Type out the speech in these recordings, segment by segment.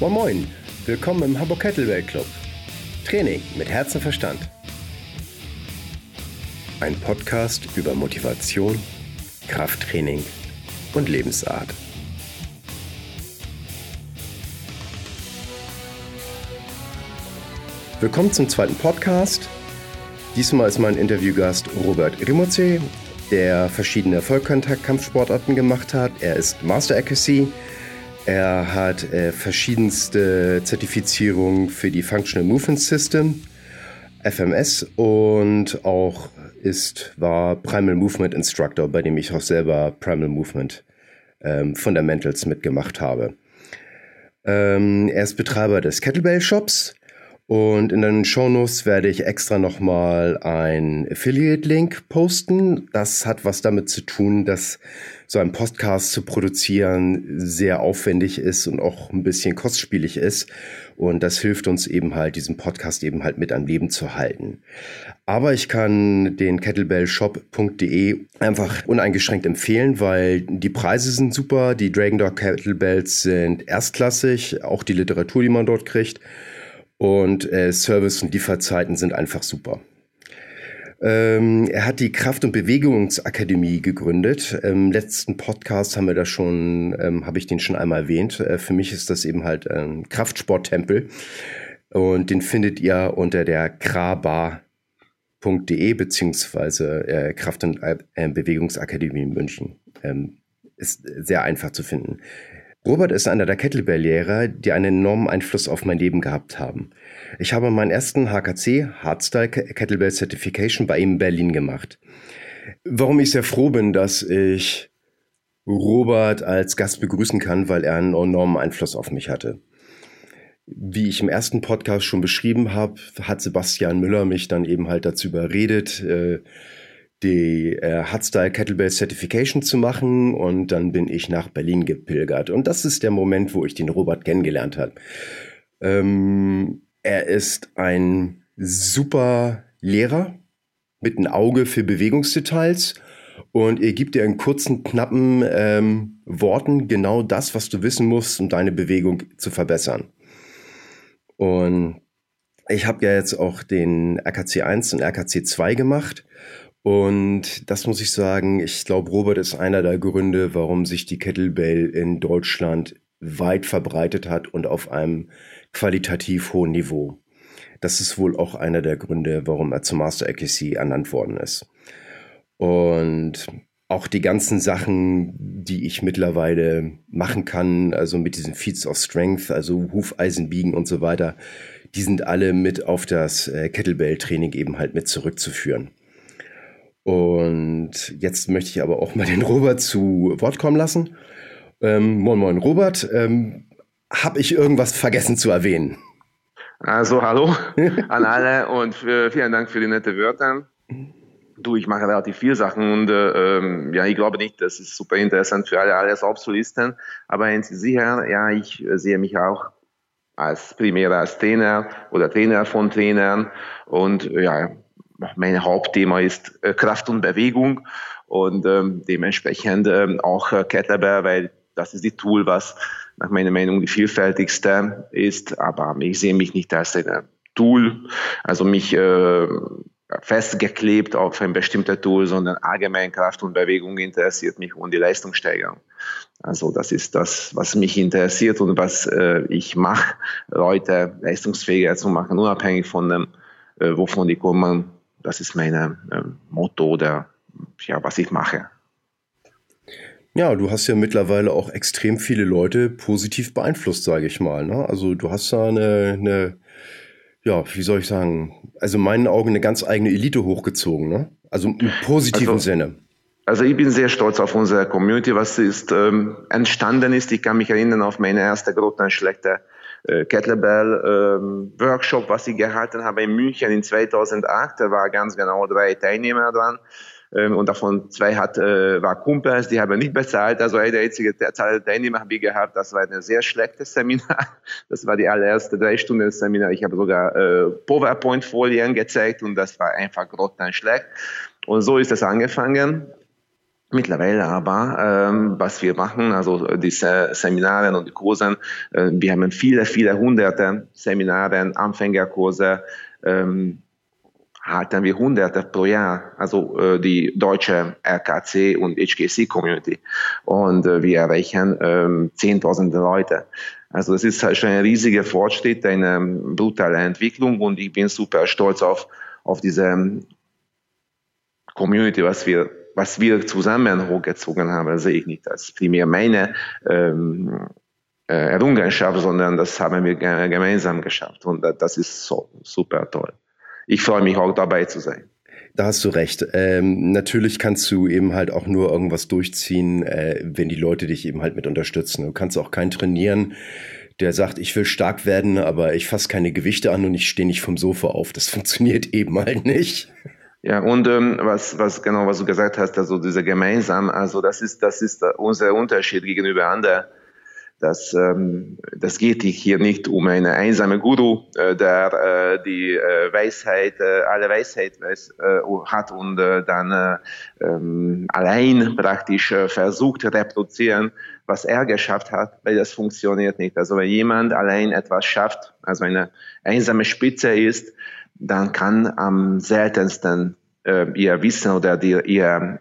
Moin Moin, willkommen im Hamburg Kettlebell Club. Training mit Herz und Verstand. Ein Podcast über Motivation, Krafttraining und Lebensart. Willkommen zum zweiten Podcast. Diesmal ist mein Interviewgast Robert Rimoze, der verschiedene Vollkontakt-Kampfsportarten gemacht hat. Er ist Master Accuracy. Er hat äh, verschiedenste Zertifizierungen für die Functional Movement System, FMS und auch ist, war Primal Movement Instructor, bei dem ich auch selber Primal Movement ähm, Fundamentals mitgemacht habe. Ähm, er ist Betreiber des Kettlebell Shops und in den Shownotes werde ich extra nochmal ein Affiliate-Link posten. Das hat was damit zu tun, dass so ein Podcast zu produzieren sehr aufwendig ist und auch ein bisschen kostspielig ist. Und das hilft uns eben halt, diesen Podcast eben halt mit am Leben zu halten. Aber ich kann den kettlebellshop.de einfach uneingeschränkt empfehlen, weil die Preise sind super, die Dragon Dog Kettlebells sind erstklassig, auch die Literatur, die man dort kriegt. Und äh, Service und Lieferzeiten sind einfach super. Ähm, er hat die Kraft- und Bewegungsakademie gegründet. Im letzten Podcast haben wir das schon, ähm, habe ich den schon einmal erwähnt. Äh, für mich ist das eben halt ein Kraftsporttempel. Und den findet ihr unter der kraba.de beziehungsweise äh, Kraft- und äh, Bewegungsakademie in München. Ähm, ist sehr einfach zu finden. Robert ist einer der Kettlebell-Lehrer, die einen enormen Einfluss auf mein Leben gehabt haben. Ich habe meinen ersten HKC, Hardstyle Kettlebell Certification, bei ihm in Berlin gemacht. Warum ich sehr froh bin, dass ich Robert als Gast begrüßen kann, weil er einen enormen Einfluss auf mich hatte. Wie ich im ersten Podcast schon beschrieben habe, hat Sebastian Müller mich dann eben halt dazu überredet, äh, die äh, Hardstyle Kettlebell Certification zu machen und dann bin ich nach Berlin gepilgert. Und das ist der Moment, wo ich den Robert kennengelernt habe. Ähm, er ist ein super Lehrer mit einem Auge für Bewegungsdetails und er gibt dir in kurzen, knappen ähm, Worten genau das, was du wissen musst, um deine Bewegung zu verbessern. Und ich habe ja jetzt auch den RKC 1 und RKC 2 gemacht und das muss ich sagen, ich glaube, Robert ist einer der Gründe, warum sich die Kettlebell in Deutschland weit verbreitet hat und auf einem qualitativ hohen Niveau. Das ist wohl auch einer der Gründe, warum er zum Master Accuracy ernannt worden ist. Und auch die ganzen Sachen, die ich mittlerweile machen kann, also mit diesen Feats of Strength, also Hufeisen biegen und so weiter, die sind alle mit auf das äh, Kettlebell-Training eben halt mit zurückzuführen. Und jetzt möchte ich aber auch mal den Robert zu Wort kommen lassen. Ähm, moin, moin, Robert. Ähm, Habe ich irgendwas vergessen zu erwähnen? Also, hallo an alle und für, vielen Dank für die nette Wörter. Du, ich mache relativ viele Sachen und äh, ähm, ja, ich glaube nicht, das ist super interessant für alle, alles Absolventen. Aber eins ist sicher, ja, ich sehe mich auch als primär als Trainer oder Trainer von Trainern und ja, mein Hauptthema ist äh, Kraft und Bewegung und ähm, dementsprechend ähm, auch äh, Kettlebell, weil das ist die Tool, was nach meiner Meinung die vielfältigste ist, aber ich sehe mich nicht als ein Tool, also mich äh, festgeklebt auf ein bestimmter Tool, sondern allgemein Kraft und Bewegung interessiert mich und die Leistungssteigerung. Also das ist das, was mich interessiert und was äh, ich mache, Leute leistungsfähiger zu machen, unabhängig von dem, äh, wovon die kommen, das ist mein äh, Motto oder ja, was ich mache. Ja, du hast ja mittlerweile auch extrem viele Leute positiv beeinflusst, sage ich mal. Ne? Also du hast da eine, eine, ja, wie soll ich sagen, also in meinen Augen eine ganz eigene Elite hochgezogen. Ne? Also im positiven also, Sinne. Also ich bin sehr stolz auf unsere Community, was ist ähm, entstanden ist. Ich kann mich erinnern auf meine erste Grottenschlechte äh, Kettlebell ähm, Workshop, was ich gehalten habe in München in 2008. Da war ganz genau drei Teilnehmer dran. Ähm, und davon zwei hat, äh, war Kumpels, die haben nicht bezahlt. Also eine einzige Zahl Teilnehmer habe ich gehabt. Das war ein sehr schlechtes Seminar. Das war die allererste drei Stunden Seminar. Ich habe sogar äh, PowerPoint-Folien gezeigt und das war einfach grottenschlecht. Und so ist es angefangen. Mittlerweile aber, ähm, was wir machen, also diese Seminare und die Kurse, äh, wir haben viele, viele hunderte Seminare, Anfängerkurse, ähm, halten wir hunderte pro Jahr, also äh, die deutsche RKC und HKC Community. Und äh, wir erreichen ähm, zehntausende Leute. Also das ist schon ein riesiger Fortschritt, eine brutale Entwicklung und ich bin super stolz auf, auf diese Community, was wir was wir zusammen hochgezogen haben, sehe ich nicht als primär meine ähm, äh, Errungenschaft, sondern das haben wir gemeinsam geschafft. Und das ist so super toll. Ich freue mich auch dabei zu sein. Da hast du recht. Ähm, natürlich kannst du eben halt auch nur irgendwas durchziehen, äh, wenn die Leute dich eben halt mit unterstützen. Du kannst auch keinen trainieren, der sagt, ich will stark werden, aber ich fasse keine Gewichte an und ich stehe nicht vom Sofa auf. Das funktioniert eben halt nicht. Ja, und ähm, was, was genau, was du gesagt hast, also diese gemeinsam, also das ist, das ist unser Unterschied gegenüber anderen. Das, ähm, das geht hier nicht um eine einsame Guru, äh, der äh, die äh, Weisheit, äh, alle Weisheit weiß, äh, hat und äh, dann äh, ähm, allein praktisch äh, versucht reproduzieren, was er geschafft hat, weil das funktioniert nicht. Also wenn jemand allein etwas schafft, also eine einsame Spitze ist, dann kann am seltensten äh, ihr Wissen oder die, ihr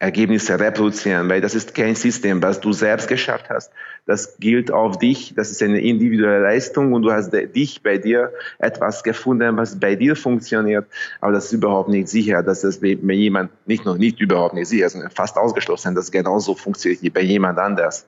Ergebnisse reproduzieren, weil das ist kein System, was du selbst geschafft hast. Das gilt auf dich, das ist eine individuelle Leistung und du hast dich bei dir etwas gefunden, was bei dir funktioniert, aber das ist überhaupt nicht sicher, dass das bei jemand, nicht nur nicht überhaupt nicht sicher, sondern fast ausgeschlossen, dass genauso funktioniert wie bei jemand anders.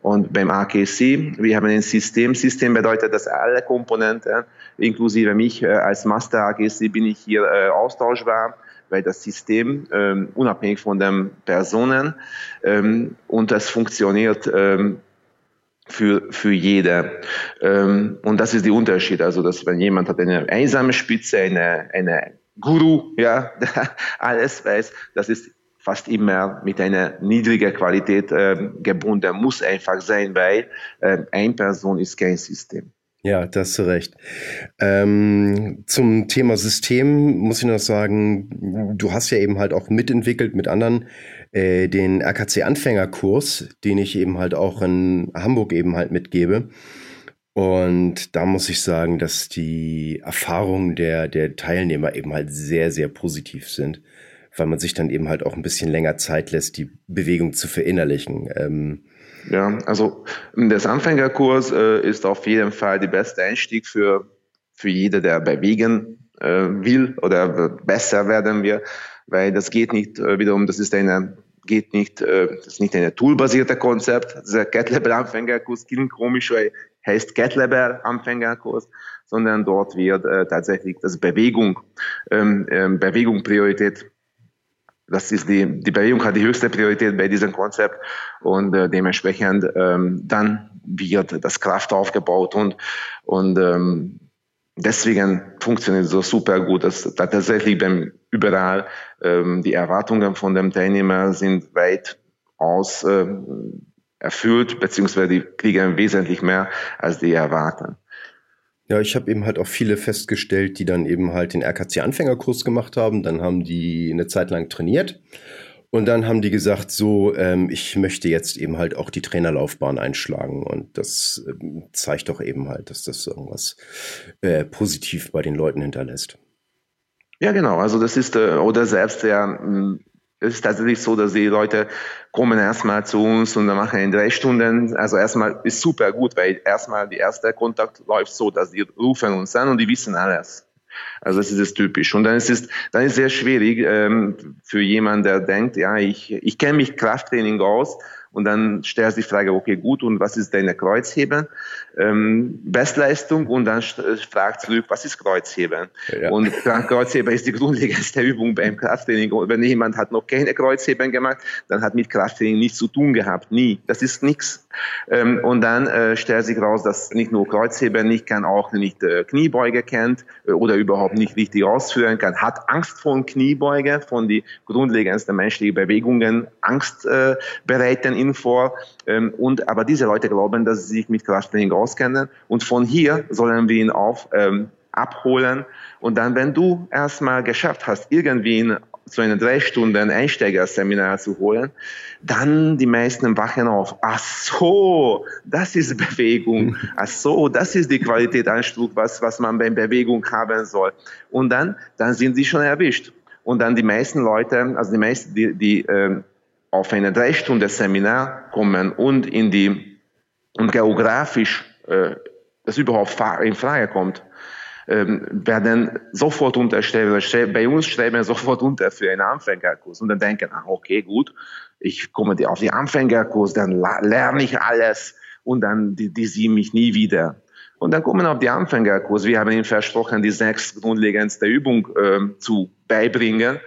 Und beim AKC, wir haben ein System. System bedeutet, dass alle Komponenten, inklusive mich äh, als Master AKC, bin ich hier äh, austauschbar weil das System ähm, unabhängig von den Personen ähm, und das funktioniert ähm, für, für jede. Ähm, und das ist der Unterschied. Also, dass wenn jemand hat eine einsame Spitze, eine, eine Guru, ja, alles weiß, das ist fast immer mit einer niedrigen Qualität äh, gebunden, muss einfach sein, weil äh, eine Person ist kein System. Ja, da hast du recht. Ähm, zum Thema System muss ich noch sagen, du hast ja eben halt auch mitentwickelt mit anderen äh, den RKC-Anfängerkurs, den ich eben halt auch in Hamburg eben halt mitgebe. Und da muss ich sagen, dass die Erfahrungen der, der Teilnehmer eben halt sehr, sehr positiv sind, weil man sich dann eben halt auch ein bisschen länger Zeit lässt, die Bewegung zu verinnerlichen. Ähm, ja, also das Anfängerkurs äh, ist auf jeden Fall der beste Einstieg für, für jeder, der bewegen äh, will oder besser werden will, weil das geht nicht äh, wiederum, das ist eine geht nicht, äh, das ist nicht ein toolbasierte Konzept. Dieser GetLabel Anfängerkurs klingt komisch, weil heißt GetLabel Anfängerkurs, sondern dort wird äh, tatsächlich das Bewegung, ähm, ähm, Bewegung Priorität das ist die, die Bewegung hat die höchste Priorität bei diesem Konzept und äh, dementsprechend ähm, dann wird das Kraft aufgebaut und, und ähm, deswegen funktioniert es so super gut, dass, tatsächlich beim überall ähm, die Erwartungen von dem Teilnehmer sind weit aus äh, erfüllt, beziehungsweise die kriegen wesentlich mehr, als die erwarten. Ja, ich habe eben halt auch viele festgestellt, die dann eben halt den RKC-Anfängerkurs gemacht haben. Dann haben die eine Zeit lang trainiert. Und dann haben die gesagt, so, ähm, ich möchte jetzt eben halt auch die Trainerlaufbahn einschlagen. Und das ähm, zeigt doch eben halt, dass das irgendwas äh, positiv bei den Leuten hinterlässt. Ja, genau. Also das ist, äh, oder selbst der es ist tatsächlich so, dass die Leute kommen erstmal zu uns und dann machen in drei Stunden. Also erstmal ist super gut, weil erstmal die erste Kontakt läuft so, dass die rufen uns an und die wissen alles. Also das ist es typisch. Und dann ist es, dann ist es sehr schwierig ähm, für jemanden, der denkt, ja, ich, ich kenne mich Krafttraining aus und dann stellst du die Frage, okay, gut, und was ist deine Kreuzheben? Ähm, Bestleistung und dann fragt zurück, was ist Kreuzheben? Ja. Und Kreuzheben ist die grundlegendste Übung beim Krafttraining. Und wenn jemand hat noch keine Kreuzheben gemacht, dann hat mit Krafttraining nichts zu tun gehabt, nie. Das ist nichts. Ähm, und dann äh, stellt sich raus, dass nicht nur Kreuzheben nicht kann, auch nicht äh, Kniebeuge kennt äh, oder überhaupt nicht richtig ausführen kann, hat Angst vor Kniebeuge, von die grundlegendsten menschlichen Bewegungen, Angst äh, bereiten ihn vor. Ähm, und, aber diese Leute glauben, dass sie sich mit Krafttraining auskennen. Und von hier sollen wir ihn auf, ähm, abholen. Und dann, wenn du erstmal geschafft hast, irgendwie zu einer drei Stunden Einsteigerseminar zu holen, dann die meisten wachen auf. Ach so, das ist Bewegung. Ach so, das ist die Qualitätsanspruch, was, was man bei Bewegung haben soll. Und dann, dann sind sie schon erwischt. Und dann die meisten Leute, also die meisten, die, die äh, auf eine drei Stunden Seminar kommen und in die, und geografisch äh, das überhaupt in Frage kommt, ähm, werden sofort unterstellen, bei uns schreiben sofort unter für einen Anfängerkurs und dann denken, ah, okay, gut, ich komme auf den Anfängerkurs, dann lerne ich alles und dann die, die sehen mich nie wieder. Und dann kommen auf die Anfängerkurs. Wir haben ihnen versprochen, die sechs grundlegendste Übung äh, zu beibringen,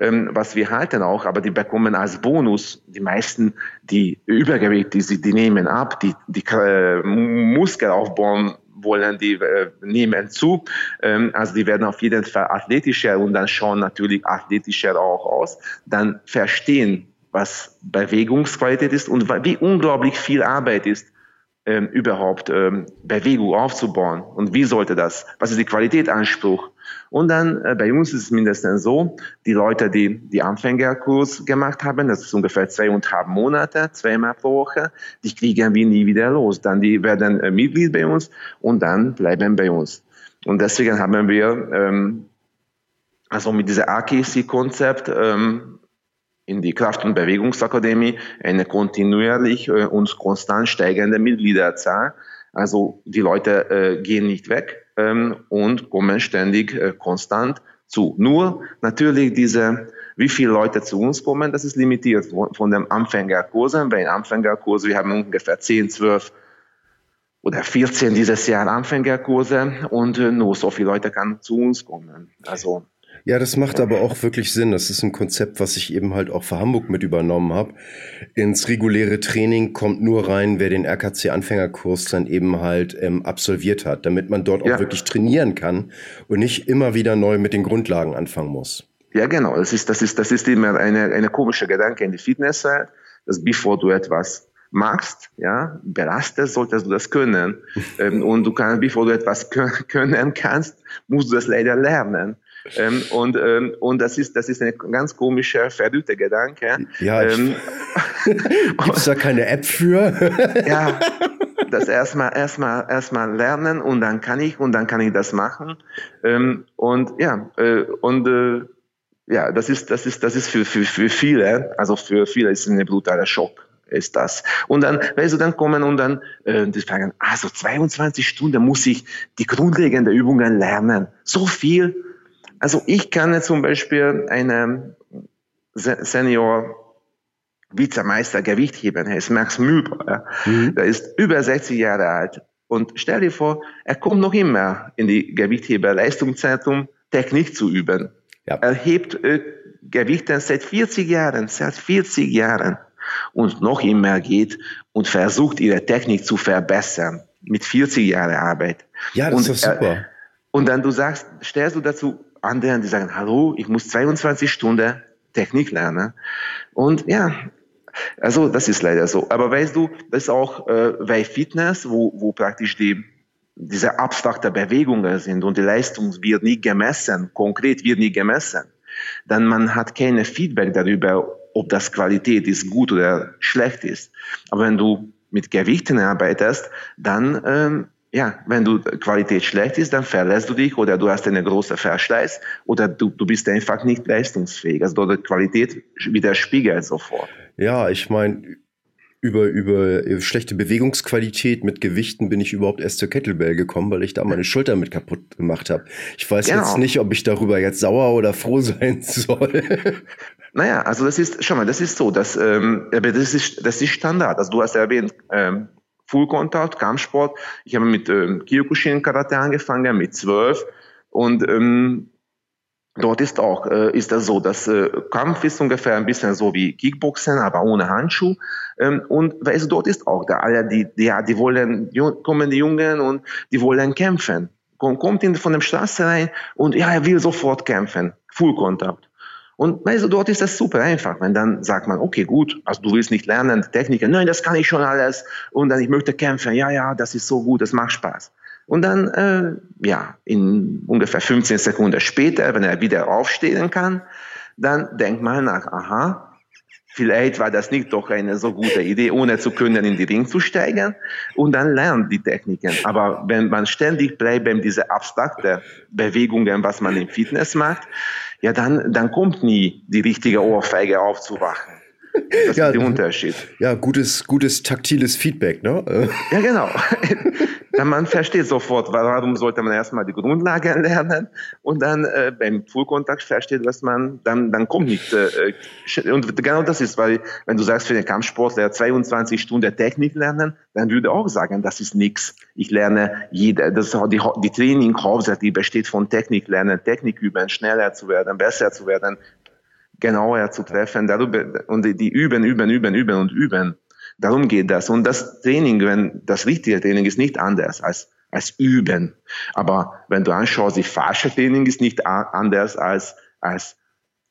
ähm, was wir halten auch, aber die bekommen als Bonus, die meisten, die Übergewicht, die, die nehmen ab, die, die äh, Muskel aufbauen wollen, die äh, nehmen zu. Ähm, also die werden auf jeden Fall athletischer und dann schauen natürlich athletischer auch aus. Dann verstehen, was Bewegungsqualität ist und wie unglaublich viel Arbeit ist, ähm, überhaupt ähm, Bewegung aufzubauen und wie sollte das, was ist die Qualitätsanspruch. Und dann äh, bei uns ist es mindestens so, die Leute, die die Anfängerkurs gemacht haben, das ist ungefähr zweieinhalb Monate, zweimal pro Woche, die kriegen wir nie wieder los. Dann die werden äh, Mitglied bei uns und dann bleiben bei uns. Und deswegen haben wir ähm, also mit diesem AKC-Konzept ähm, in die Kraft- und Bewegungsakademie eine kontinuierlich äh, und konstant steigende Mitgliederzahl. Also die Leute äh, gehen nicht weg ähm, und kommen ständig äh, konstant zu. Nur natürlich diese, wie viele Leute zu uns kommen, das ist limitiert von, den Anfängerkursen. Bei den Anfängerkursen, wir haben ungefähr 10, 12 oder 14 dieses Jahr Anfängerkurse und äh, nur so viele Leute kann zu uns kommen. Also ja, das macht aber auch wirklich Sinn. Das ist ein Konzept, was ich eben halt auch für Hamburg mit übernommen habe. Ins reguläre Training kommt nur rein, wer den RKC-Anfängerkurs dann eben halt ähm, absolviert hat, damit man dort ja. auch wirklich trainieren kann und nicht immer wieder neu mit den Grundlagen anfangen muss. Ja, genau. Das ist, das ist, das ist immer eine, eine komische Gedanke in die Fitnesszeit, dass bevor du etwas machst, ja, belastest, solltest du das können. Ähm, und du kannst, bevor du etwas können kannst, musst du das leider lernen. Ähm, und, ähm, und das ist, das ist ein ganz komischer, verrückter Gedanke. Ja, ähm, gibt es da keine App für? ja, das erstmal, erstmal, erstmal lernen und dann kann ich, und dann kann ich das machen. Ähm, und ja, äh, und, äh, ja, das ist, das ist, das ist für, für, für viele, also für viele ist es ein brutaler Schock ist das. Und dann, weißt du, dann kommen und dann, äh, die fragen, also 22 Stunden muss ich die grundlegenden Übungen lernen. So viel? Also ich kann zum Beispiel eine Senior Vizemeister Gewichtheben, er ist Max Müber, ja. mhm. der ist über 60 Jahre alt. Und stell dir vor, er kommt noch immer in die Gewichtheber-Leistungszentrum, Technik zu üben. Ja. Er hebt äh, Gewichte seit 40 Jahren, seit 40 Jahren. Und noch immer geht und versucht, ihre Technik zu verbessern. Mit 40 Jahren Arbeit. Ja, das und, ist super. Äh, und dann du sagst, stellst du dazu anderen, die sagen, hallo, ich muss 22 Stunden Technik lernen. Und ja, also das ist leider so. Aber weißt du, das ist auch äh, bei Fitness, wo, wo praktisch die diese abstrakte Bewegungen sind und die Leistung wird nie gemessen, konkret wird nie gemessen, dann man hat keine Feedback darüber, ob das Qualität ist, gut oder schlecht ist. Aber wenn du mit Gewichten arbeitest, dann ähm, ja, wenn du Qualität schlecht ist, dann verlässt du dich oder du hast einen großen Verschleiß oder du, du bist einfach nicht leistungsfähig. Also die Qualität widerspiegelt sofort. Ja, ich meine, über, über schlechte Bewegungsqualität mit Gewichten bin ich überhaupt erst zur Kettlebell gekommen, weil ich da meine Schulter mit kaputt gemacht habe. Ich weiß genau. jetzt nicht, ob ich darüber jetzt sauer oder froh sein soll. Naja, also das ist, schau mal, das ist so, dass, ähm, das ist, das ist Standard. Also du hast erwähnt, ähm, Full Contact, Kampfsport. Ich habe mit ähm, Kyokushin Karate angefangen, mit zwölf. Und ähm, dort ist auch, äh, ist das so, dass äh, Kampf ist ungefähr ein bisschen so wie Kickboxen, aber ohne Handschuh. Ähm, und weißt dort ist auch da alle, die, die, die wollen, kommen die Jungen und die wollen kämpfen. Kommt in, von der Straße rein und ja, er will sofort kämpfen. Full Contact. Und du, dort ist das super einfach. Wenn dann sagt man, okay, gut, also du willst nicht lernen, Techniken, nein, das kann ich schon alles. Und dann, ich möchte kämpfen, ja, ja, das ist so gut, das macht Spaß. Und dann, äh, ja, in ungefähr 15 Sekunden später, wenn er wieder aufstehen kann, dann denkt man nach, aha, Vielleicht war das nicht doch eine so gute Idee, ohne zu können in die Ring zu steigen und dann lernt die Techniken. Aber wenn man ständig bleibt bei diese abstrakte Bewegungen, was man im Fitness macht, ja, dann, dann kommt nie die richtige Ohrfeige aufzuwachen. Das ja, ist der Unterschied. Ja, gutes, gutes taktiles Feedback, ne? Ja, genau. man versteht sofort, warum sollte man erstmal die Grundlagen lernen und dann äh, beim Fullkontakt versteht, was man, dann, dann kommt nicht. Äh, und genau das ist, weil wenn du sagst, für den Kampfsportler 22 Stunden Technik lernen, dann würde auch sagen, das ist nichts. Ich lerne jede, das die, die Training hauptsächlich besteht von Technik lernen, Technik üben, schneller zu werden, besser zu werden, genauer zu treffen, darüber, und die, die üben, üben, üben, üben und üben. Darum geht das. Und das Training, wenn das richtige Training ist nicht anders als, als üben. Aber wenn du anschaust, die falsche Training ist nicht anders als, als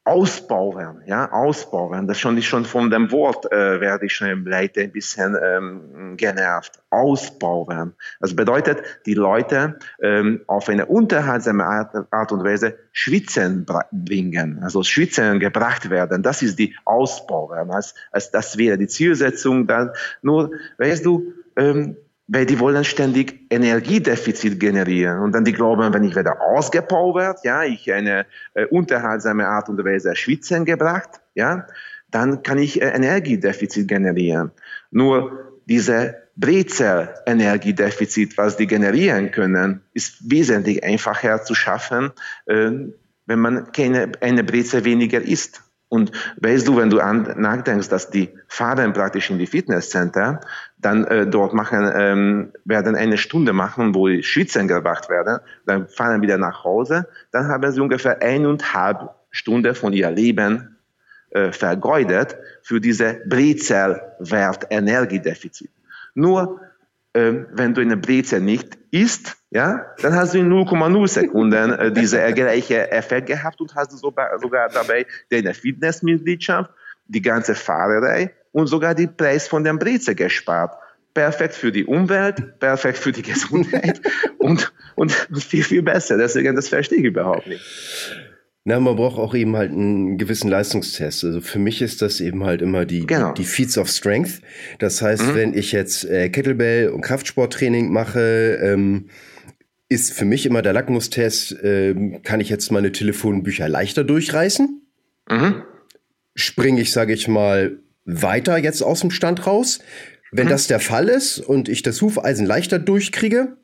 ausbauen, ja, ausbauen. Das schon ist schon von dem Wort äh, werde ich schon Leute ein bisschen ähm, genervt. Ausbauen. Das bedeutet, die Leute ähm, auf eine unterhaltsame Art, Art und Weise schwitzen bringen, also schwitzen gebracht werden. Das ist die Ausbauen. Als, als das wäre die Zielsetzung. Dann nur, weißt du, ähm, weil die wollen ständig Energiedefizit generieren und dann die glauben, wenn ich werde ausgepowert, ja, ich eine äh, unterhaltsame Art und Weise schwitzen gebracht, ja, dann kann ich äh, Energiedefizit generieren. Nur diese Brezel-Energiedefizit, was die generieren können, ist wesentlich einfacher zu schaffen, äh, wenn man keine, eine Brezel weniger isst. Und weißt du, wenn du an, nachdenkst, dass die fahren praktisch in die Fitnesscenter, dann äh, dort machen, ähm, werden eine Stunde machen, wo die Schwitzen gebracht werden, dann fahren wieder nach Hause, dann haben sie ungefähr eineinhalb Stunden von ihr Leben äh, vergeudet für diese Brezel-Wert-Energiedefizit. Nur wenn du eine Brezel nicht isst, ja, dann hast du in 0,0 Sekunden äh, diese gleiche Effekt gehabt und hast sogar, sogar dabei deine Fitnessmitgliedschaft, die ganze Fahrerei und sogar die Preis von der Brezel gespart. Perfekt für die Umwelt, perfekt für die Gesundheit und, und viel, viel besser. Deswegen, das verstehe ich überhaupt nicht. Na, man braucht auch eben halt einen gewissen Leistungstest. Also für mich ist das eben halt immer die, genau. die, die Feats of Strength. Das heißt, mhm. wenn ich jetzt äh, Kettlebell und Kraftsporttraining mache, ähm, ist für mich immer der Lackmustest, äh, kann ich jetzt meine Telefonbücher leichter durchreißen? Mhm. Springe ich, sage ich mal, weiter jetzt aus dem Stand raus? Wenn mhm. das der Fall ist und ich das Hufeisen leichter durchkriege,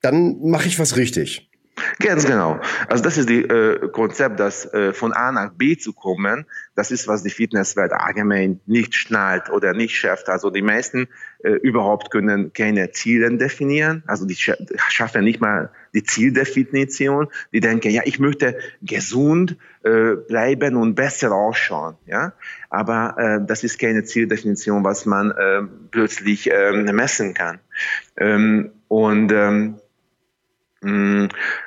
dann mache ich was richtig. Ganz genau. Also das ist das äh, Konzept, das äh, von A nach B zu kommen. Das ist, was die Fitnesswelt allgemein nicht schnallt oder nicht schafft. Also die meisten äh, überhaupt können keine Ziele definieren. Also die schaffen nicht mal die Zieldefinition. Die denken, ja, ich möchte gesund äh, bleiben und besser ausschauen. Ja, aber äh, das ist keine Zieldefinition, was man äh, plötzlich äh, messen kann. Ähm, und ähm,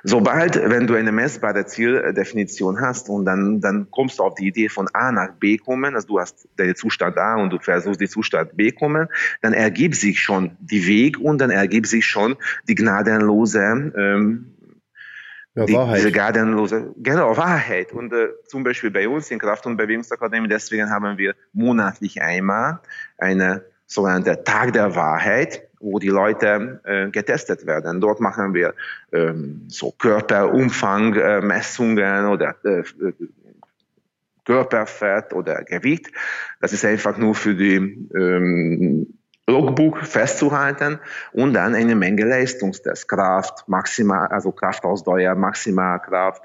sobald, wenn du eine messbare Zieldefinition hast und dann, dann kommst du auf die Idee von A nach B kommen, also du hast den Zustand A und du versuchst die Zustand B kommen, dann ergibt sich schon die Weg und dann ergibt sich schon die gnadenlose ähm, ja, die, Wahrheit. Diese gnadenlose, genau, Wahrheit. Und äh, zum Beispiel bei uns in Kraft- und Bewegungsakademie, deswegen haben wir monatlich einmal eine sogenannte Tag der Wahrheit wo die Leute äh, getestet werden. Dort machen wir ähm, so Körperumfangmessungen äh, oder äh, Körperfett oder Gewicht. Das ist einfach nur für die ähm, Logbuch festzuhalten und dann eine Menge Leistungstest, Kraft, maximal, also Kraftausdauer, Maximalkraft,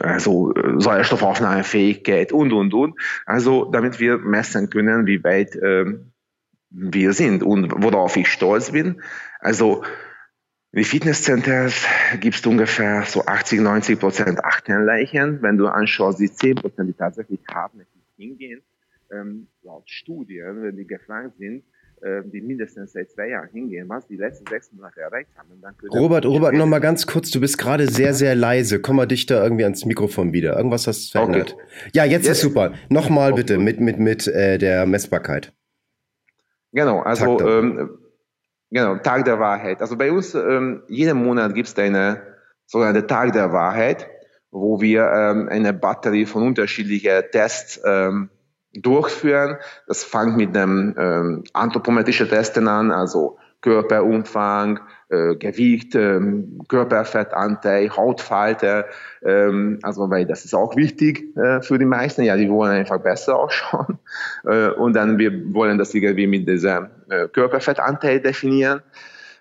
also äh, Sauerstoffaufnahmefähigkeit und und und. Also damit wir messen können, wie weit ähm, wir sind und worauf ich stolz bin. Also in die Fitnesscenters gibt es ungefähr so 80, 90 Prozent Achtenleichen. Wenn du anschaust, die 10 Prozent, die tatsächlich hartnäckig hingehen, ähm, laut Studien, wenn die gefragt sind, äh, die mindestens seit zwei Jahren hingehen, was die letzten sechs Monate erreicht haben. Robert, Robert, noch mal ganz kurz, du bist gerade sehr, sehr leise. Komm mal dichter irgendwie ans Mikrofon wieder. Irgendwas hast du verändert. Okay. Ja, jetzt, jetzt, ist super. Nochmal okay. bitte mit, mit, mit äh, der Messbarkeit. Genau, also Tag ähm, genau, Tag der Wahrheit. Also bei uns, ähm, jeden Monat gibt es eine sogenannte Tag der Wahrheit, wo wir ähm, eine Batterie von unterschiedlichen Tests ähm, durchführen. Das fängt mit dem ähm, anthropometrischen Testen an, also Körperumfang, äh, Gewicht, ähm, Körperfettanteil, Hautfalte. Ähm, also weil das ist auch wichtig äh, für die meisten. Ja, die wollen einfach besser ausschauen. Äh, und dann wir wollen das irgendwie mit diesem äh, Körperfettanteil definieren.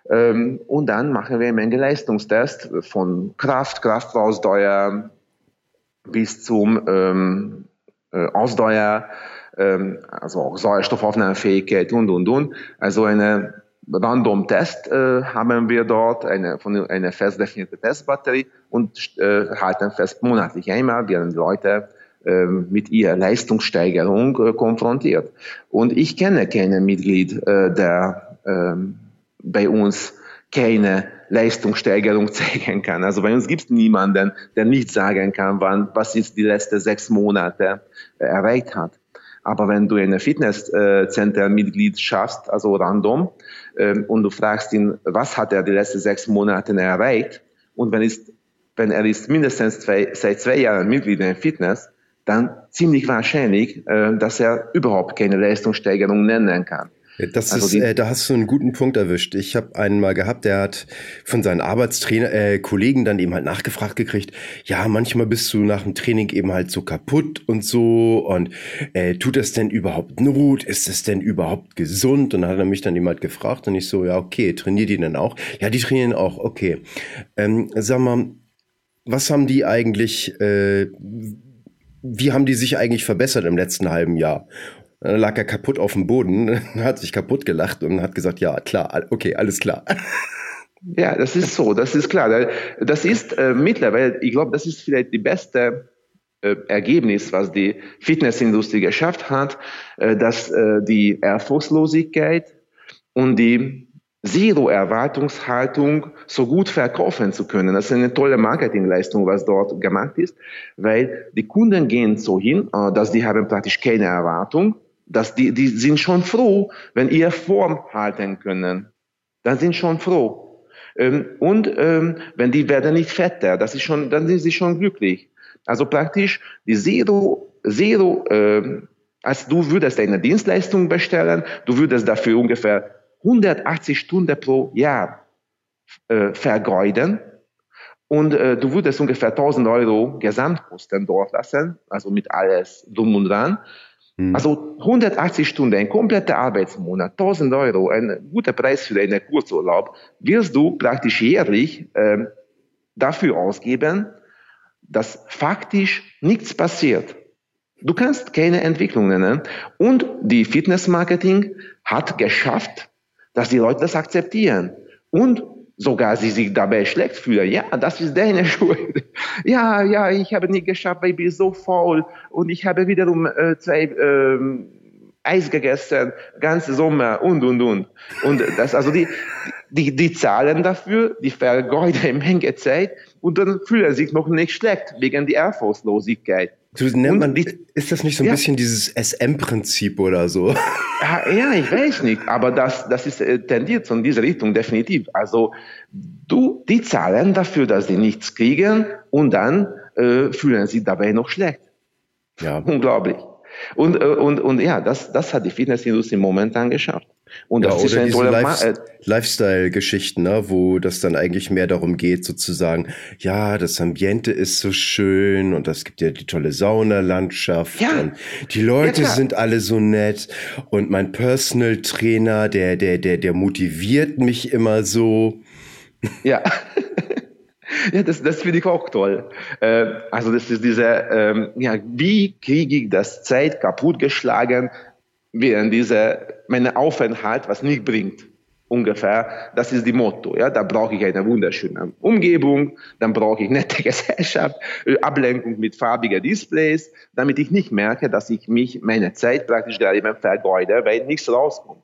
Ähm, und dann machen wir eine Menge Leistungstests von Kraft, Kraftausdauer bis zum ähm, äh, Ausdauer, ähm, also auch Sauerstoffaufnahmefähigkeit und, und, und. Also eine random Test äh, haben wir dort, eine, von, eine fest definierte Testbatterie und äh, halten fest monatlich einmal, werden Leute äh, mit ihrer Leistungssteigerung äh, konfrontiert. Und ich kenne keinen Mitglied, äh, der äh, bei uns keine Leistungssteigerung zeigen kann. Also bei uns gibt es niemanden, der nicht sagen kann, wann, was ist die letzten sechs Monate äh, erreicht hat. Aber wenn du eine Fitnesscenter-Mitglied schaffst, also random, ähm, und du fragst ihn, was hat er die letzten sechs Monate erreicht, und wenn, ist, wenn er ist mindestens zwei, seit zwei Jahren Mitglied in Fitness, dann ziemlich wahrscheinlich, äh, dass er überhaupt keine Leistungssteigerung nennen kann. Das also ist, äh, da hast du einen guten Punkt erwischt. Ich habe einen mal gehabt, der hat von seinen Arbeitstrainer, äh, Kollegen dann eben halt nachgefragt gekriegt, ja, manchmal bist du nach dem Training eben halt so kaputt und so und äh, tut das denn überhaupt Not? Ist es denn überhaupt gesund? Und dann hat er mich dann eben halt gefragt und ich so, ja, okay, trainiert die denn auch? Ja, die trainieren auch, okay. Ähm, sag mal, was haben die eigentlich, äh, wie haben die sich eigentlich verbessert im letzten halben Jahr? Dann lag er kaputt auf dem Boden, hat sich kaputt gelacht und hat gesagt, ja, klar, okay, alles klar. Ja, das ist so, das ist klar. Das ist äh, mittlerweile, ich glaube, das ist vielleicht die beste äh, Ergebnis, was die Fitnessindustrie geschafft hat, äh, dass äh, die Erfolgslosigkeit und die Zero-Erwartungshaltung so gut verkaufen zu können. Das ist eine tolle Marketingleistung, was dort gemacht ist, weil die Kunden gehen so hin, äh, dass die haben praktisch keine Erwartung dass die, die sind schon froh, wenn ihr Form halten können. Dann sind schon froh. Ähm, und ähm, wenn die werden nicht fetter, das ist schon, dann sind sie schon glücklich. Also praktisch die Zero, Zero, äh, als du würdest eine Dienstleistung bestellen, du würdest dafür ungefähr 180 Stunden pro Jahr äh, vergeuden und äh, du würdest ungefähr 1000 Euro Gesamtkosten dort lassen, also mit alles drum und dran. Mhm. Also 180 Stunden, ein kompletter Arbeitsmonat, 1000 Euro, ein guter Preis für einen Kurzurlaub, wirst du praktisch jährlich äh, dafür ausgeben, dass faktisch nichts passiert. Du kannst keine Entwicklung nennen. Und die Fitnessmarketing hat geschafft, dass die Leute das akzeptieren. Und sogar sie sich dabei schlecht fühlen. Ja, das ist deine Schuld. Ja, ja, ich habe nicht geschafft, weil ich bin so faul und ich habe wiederum äh, zwei ähm, Eis gegessen, ganze Sommer und und und. Und das, also die, die, die zahlen dafür, die vergeuden eine Menge Zeit und dann fühlen sich noch nicht schlecht wegen der Erfolgslosigkeit. So nennt man, ist das nicht so ein ja. bisschen dieses SM-Prinzip oder so? Ja, ich weiß nicht, aber das, das ist äh, tendiert in diese Richtung definitiv. Also du, die zahlen dafür, dass sie nichts kriegen und dann äh, fühlen sie dabei noch schlecht. Ja. Unglaublich. Und, äh, und, und ja, das, das hat die Fitnessindustrie momentan geschafft. Und ja, das ist ein toller Life äh, Lifestyle-Geschichten, ne, wo das dann eigentlich mehr darum geht, sozusagen, ja, das Ambiente ist so schön und es gibt ja die tolle Saunalandschaft ja. und die Leute ja, sind alle so nett und mein Personal Trainer, der, der, der, der motiviert mich immer so. Ja. Ja, das, das finde ich auch toll. Äh, also das ist diese, ähm, ja, wie kriege ich das Zeit kaputtgeschlagen, während dieser, meine Aufenthalt was nicht bringt. Ungefähr, das ist die Motto. Ja, da brauche ich eine wunderschöne Umgebung, dann brauche ich nette Gesellschaft, Ablenkung mit farbigen Displays, damit ich nicht merke, dass ich mich meine Zeit praktisch gerade eben vergeude, weil nichts rauskommt.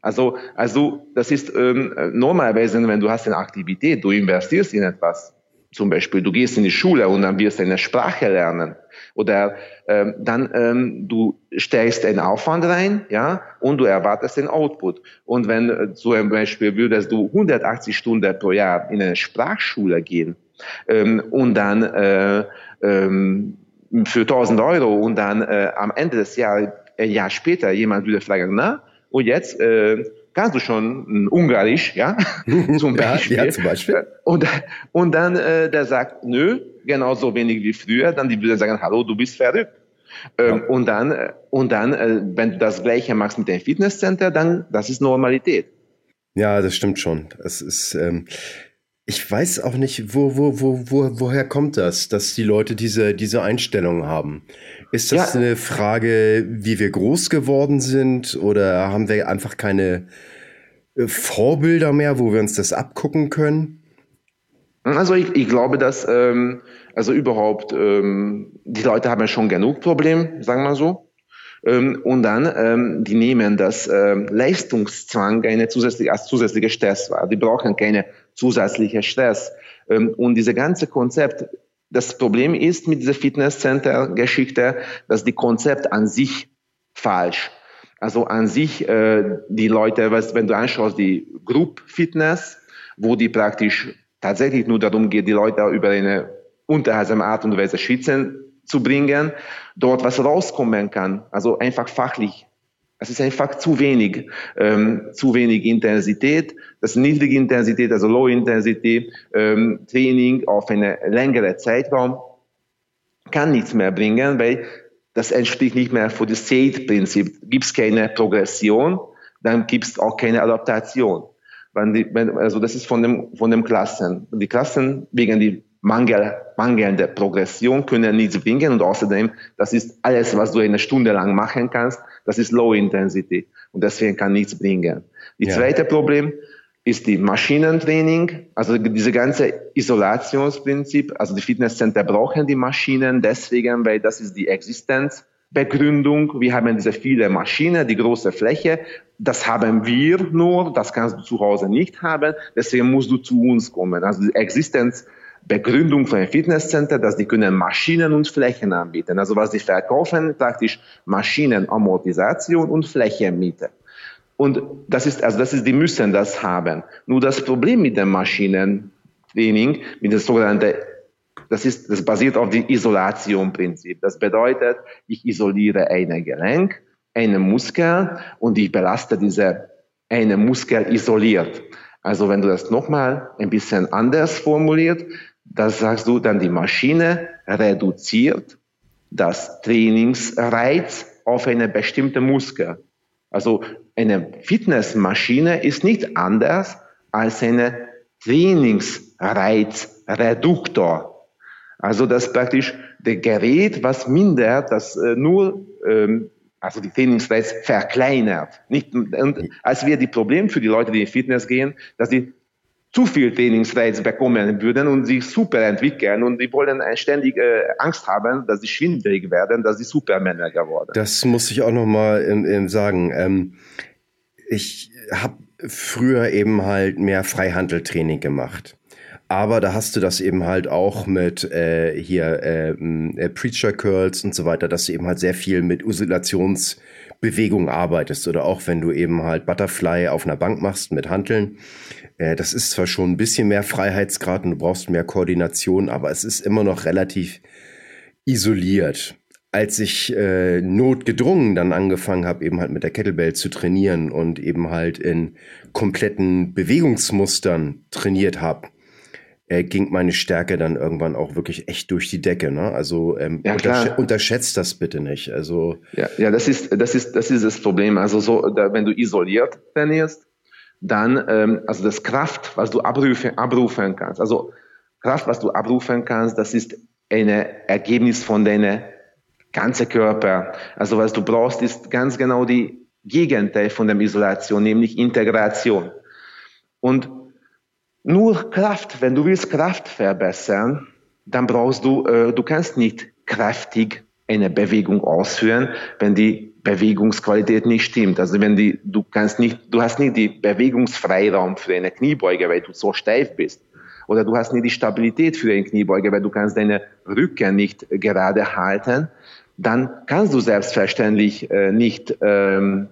Also, also das ist ähm, normalerweise, wenn du hast eine Aktivität, du investierst in etwas, zum Beispiel, du gehst in die Schule und dann wirst du eine Sprache lernen. Oder ähm, dann ähm, du stellst einen Aufwand rein, ja, und du erwartest den Output. Und wenn äh, zum Beispiel würdest du 180 Stunden pro Jahr in eine Sprachschule gehen, ähm, und dann äh, ähm, für 1000 Euro und dann äh, am Ende des Jahres, ein Jahr später, jemand würde fragen, na, und jetzt äh, kannst du schon Ungarisch, ja, zum Beispiel. Ja, ja, zum Beispiel. Und, und dann äh, der sagt, nö, genauso wenig wie früher, dann die würde sagen, hallo, du bist verrückt. Ähm, ja. Und dann, äh, und dann äh, wenn du das Gleiche machst mit dem Fitnesscenter, dann, das ist Normalität. Ja, das stimmt schon. Es ist, ähm, ich weiß auch nicht, wo, wo, wo, wo, woher kommt das, dass die Leute diese, diese Einstellung haben. Ist das ja. eine Frage, wie wir groß geworden sind oder haben wir einfach keine äh, Vorbilder mehr, wo wir uns das abgucken können? Also ich, ich glaube, dass ähm, also überhaupt ähm, die Leute haben ja schon genug Probleme, sagen wir so. Ähm, und dann, ähm, die nehmen das ähm, Leistungszwang eine zusätzliche, als zusätzliche Stress wahr. Die brauchen keine zusätzliche Stress. Ähm, und diese ganze Konzept, das Problem ist mit dieser Fitnesscenter-Geschichte, dass die Konzept an sich falsch. Also an sich, äh, die Leute, was, wenn du anschaust, die Group Fitness, wo die praktisch tatsächlich nur darum geht, die Leute über eine unterhaltsame Art und Weise schwitzen zu bringen, dort was rauskommen kann. Also einfach fachlich. Es ist einfach zu wenig, ähm, zu wenig Intensität. Das niedrige Intensität, also Low Intensity ähm, Training auf eine längere Zeitraum kann nichts mehr bringen, weil das entspricht nicht mehr für das SAID-Prinzip. Gibt es keine Progression, dann gibt es auch keine Adaptation. Wenn die, wenn, also das ist von dem, von dem Klassen. Die Klassen wegen die Mangel, mangelnde Progression können nichts bringen und außerdem, das ist alles, was du eine Stunde lang machen kannst, das ist Low Intensity und deswegen kann nichts bringen. Die ja. zweite Problem ist die Maschinentraining, also diese ganze Isolationsprinzip, also die Fitnesscenter brauchen die Maschinen deswegen, weil das ist die Existenzbegründung. Wir haben diese viele Maschinen, die große Fläche. Das haben wir nur, das kannst du zu Hause nicht haben. Deswegen musst du zu uns kommen. Also die Existenz Begründung von einem Fitnesscenter, dass die können Maschinen und Flächen anbieten. Also was sie verkaufen, praktisch Maschinenamortisation und Flächenmiete. Und das ist, also das ist, die müssen das haben. Nur das Problem mit dem Maschinentraining, mit dem sogenannten, das ist, das basiert auf dem Isolationprinzip. Das bedeutet, ich isoliere eine Gelenk, einen Muskel und ich belaste diese eine Muskel isoliert. Also wenn du das nochmal ein bisschen anders formuliert, das sagst du dann, die Maschine reduziert das Trainingsreiz auf eine bestimmte Muskel. Also eine Fitnessmaschine ist nicht anders als eine Trainingsreizreduktor. Also das praktisch der Gerät, was mindert, das äh, nur ähm, also die Trainingsreiz verkleinert. Nicht, und als wir die Problem für die Leute, die in Fitness gehen, dass sie zu viel Trainingsreiz bekommen würden und sich super entwickeln und die wollen ständig äh, Angst haben, dass sie schwindelig werden, dass sie Supermänner geworden. Das muss ich auch noch mal ähm, sagen. Ähm, ich habe früher eben halt mehr Freihandeltraining gemacht. Aber da hast du das eben halt auch mit äh, hier äh, äh, Preacher Curls und so weiter, dass du eben halt sehr viel mit Isolationsbewegung arbeitest oder auch wenn du eben halt Butterfly auf einer Bank machst mit Hanteln. Äh, das ist zwar schon ein bisschen mehr Freiheitsgrad und du brauchst mehr Koordination, aber es ist immer noch relativ isoliert. Als ich äh, notgedrungen dann angefangen habe, eben halt mit der Kettlebell zu trainieren und eben halt in kompletten Bewegungsmustern trainiert habe, äh, ging meine Stärke dann irgendwann auch wirklich echt durch die Decke. Ne? Also ähm, ja, untersch unterschätzt das bitte nicht. Also ja, ja, das ist das ist das ist das Problem. Also so, da, wenn du isoliert trainierst, dann ähm, also das Kraft, was du abrufen, abrufen kannst. Also Kraft, was du abrufen kannst, das ist ein Ergebnis von deinem ganzen Körper. Also was du brauchst, ist ganz genau die Gegenteil von der Isolation, nämlich Integration. Und nur Kraft, wenn du willst Kraft verbessern, dann brauchst du, äh, du kannst nicht kräftig eine Bewegung ausführen, wenn die Bewegungsqualität nicht stimmt. Also wenn die, du kannst nicht, du hast nicht die Bewegungsfreiraum für eine Kniebeuge, weil du so steif bist. Oder du hast nicht die Stabilität für eine Kniebeuge, weil du kannst deine Rücken nicht gerade halten. Dann kannst du selbstverständlich äh, nicht ähm,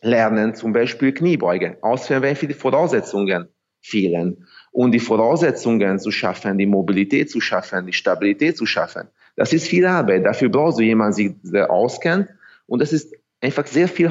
lernen, zum Beispiel Kniebeuge. Ausführen, welche die Voraussetzungen fehlen. Und die Voraussetzungen zu schaffen, die Mobilität zu schaffen, die Stabilität zu schaffen, das ist viel Arbeit. Dafür brauchst du jemanden, der auskennt. Und das ist einfach sehr viel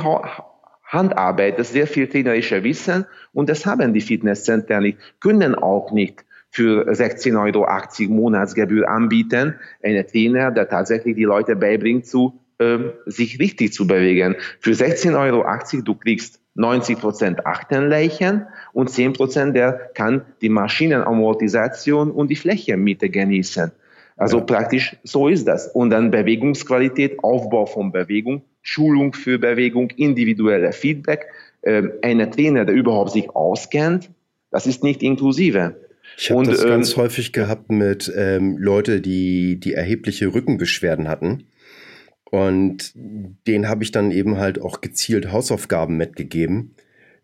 Handarbeit, das ist sehr viel trainerische Wissen. Und das haben die Fitnesscenter nicht, können auch nicht für 16,80 Euro Monatsgebühr anbieten. Ein Trainer, der tatsächlich die Leute beibringt, zu, ähm, sich richtig zu bewegen. Für 16,80 Euro, du kriegst 90 Prozent Achtenleichen und 10 Prozent, der kann die Maschinenamortisation und die Flächenmiete genießen. Also ja. praktisch so ist das. Und dann Bewegungsqualität, Aufbau von Bewegung, Schulung für Bewegung, individuelle Feedback, äh, ein Trainer, der überhaupt sich auskennt, das ist nicht inklusive. Ich habe das ähm, ganz häufig gehabt mit ähm, Leute, die die erhebliche Rückenbeschwerden hatten und denen habe ich dann eben halt auch gezielt Hausaufgaben mitgegeben,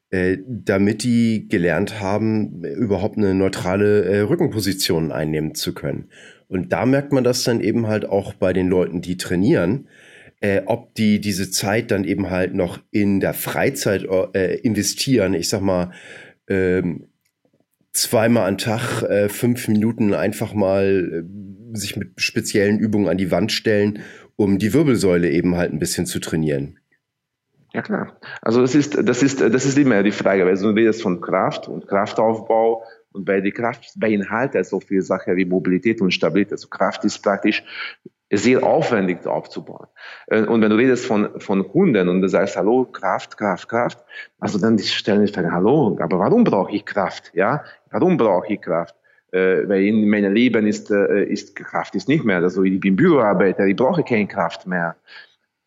äh, damit die gelernt haben, überhaupt eine neutrale äh, Rückenposition einnehmen zu können. Und da merkt man das dann eben halt auch bei den Leuten, die trainieren, äh, ob die diese Zeit dann eben halt noch in der Freizeit äh, investieren. Ich sag mal, ähm, zweimal am Tag äh, fünf Minuten einfach mal äh, sich mit speziellen Übungen an die Wand stellen um die Wirbelsäule eben halt ein bisschen zu trainieren. Ja klar. Also das ist, das ist, das ist immer die Frage, weil du redest von Kraft und Kraftaufbau und bei der Kraft beinhaltet so viele Sachen wie Mobilität und Stabilität. Also Kraft ist praktisch sehr aufwendig aufzubauen. Äh, und wenn du redest von, von Hunden und du sagst, hallo, Kraft, Kraft, Kraft, also dann stellen die Frage, hallo, aber warum brauche ich Kraft? Ja, warum brauche ich Kraft? äh, weil in meinem Leben ist, äh, ist Kraft ist nicht mehr. Also ich bin Büroarbeiter, ich brauche keine Kraft mehr.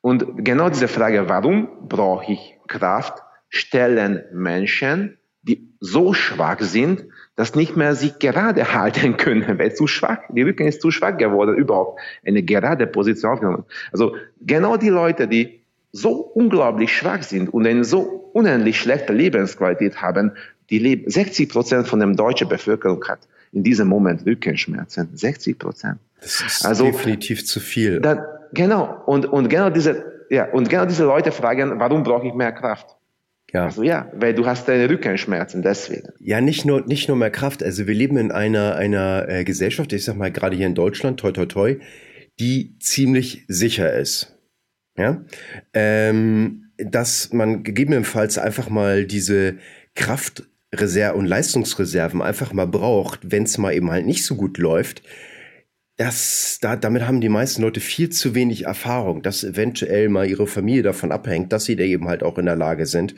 Und genau diese Frage, warum brauche ich Kraft, stellen Menschen, die so schwach sind, dass nicht mehr sich gerade halten können, weil zu schwach, die Rücken ist zu schwach geworden, überhaupt eine gerade Position aufgenommen. Also genau die Leute, die so unglaublich schwach sind und eine so unendlich schlechte Lebensqualität haben, die leben, 60 Prozent von der deutschen Bevölkerung hat in diesem Moment Rückenschmerzen. 60 Prozent. Das ist also, definitiv zu viel. Dann, genau. Und, und genau diese, ja, und genau diese Leute fragen, warum brauche ich mehr Kraft? Ja. Also ja, weil du hast deine Rückenschmerzen deswegen. Ja, nicht nur nicht nur mehr Kraft. Also wir leben in einer einer äh, Gesellschaft, ich sag mal gerade hier in Deutschland, toi toi toi, die ziemlich sicher ist. Ja, ähm, dass man gegebenenfalls einfach mal diese Kraft Reserve und Leistungsreserven einfach mal braucht, wenn es mal eben halt nicht so gut läuft, das, da, damit haben die meisten Leute viel zu wenig Erfahrung, dass eventuell mal ihre Familie davon abhängt, dass sie da eben halt auch in der Lage sind,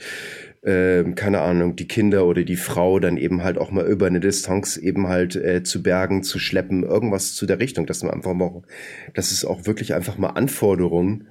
äh, keine Ahnung, die Kinder oder die Frau dann eben halt auch mal über eine Distanz eben halt äh, zu bergen, zu schleppen, irgendwas zu der Richtung, dass man einfach mal, dass es auch wirklich einfach mal Anforderungen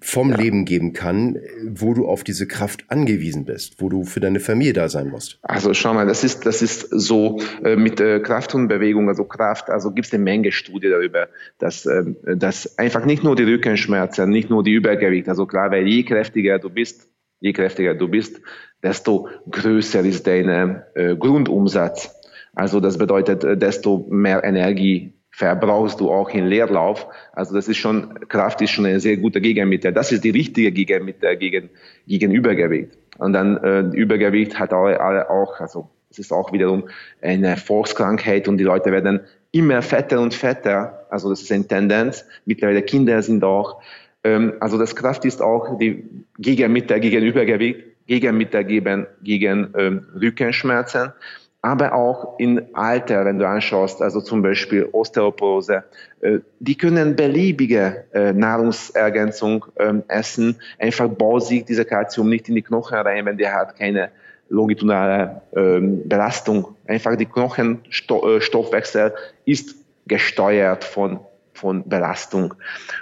vom ja. Leben geben kann, wo du auf diese Kraft angewiesen bist, wo du für deine Familie da sein musst. Also schau mal, das ist, das ist so äh, mit äh, Kraft und Bewegung, also Kraft, also gibt es eine Menge Studien darüber, dass, äh, dass einfach nicht nur die Rückenschmerzen, nicht nur die Übergewicht, also klar, weil je kräftiger du bist, je kräftiger du bist, desto größer ist dein äh, Grundumsatz. Also das bedeutet, äh, desto mehr Energie verbrauchst du auch in Leerlauf. Also das ist schon, Kraft ist schon ein sehr guter Gegenmittel. Das ist die richtige Gegenmittel gegen, gegen Übergewicht. Und dann äh, Übergewicht hat alle auch, also es ist auch wiederum eine Volkskrankheit und die Leute werden immer fetter und fetter. Also das ist eine Tendenz. Mittlerweile Kinder sind auch. Ähm, also das Kraft ist auch die Gegenmittel gegen Übergewicht, Gegenmittel gegen, gegen ähm, Rückenschmerzen aber auch in Alter, wenn du anschaust, also zum Beispiel Osteoporose, äh, die können beliebige äh, Nahrungsergänzung ähm, essen. Einfach baut sich diese Kalzium nicht in die Knochen rein, wenn der hat keine longitudinale ähm, Belastung. Einfach die Knochenstoffwechsel äh, ist gesteuert von von Belastung.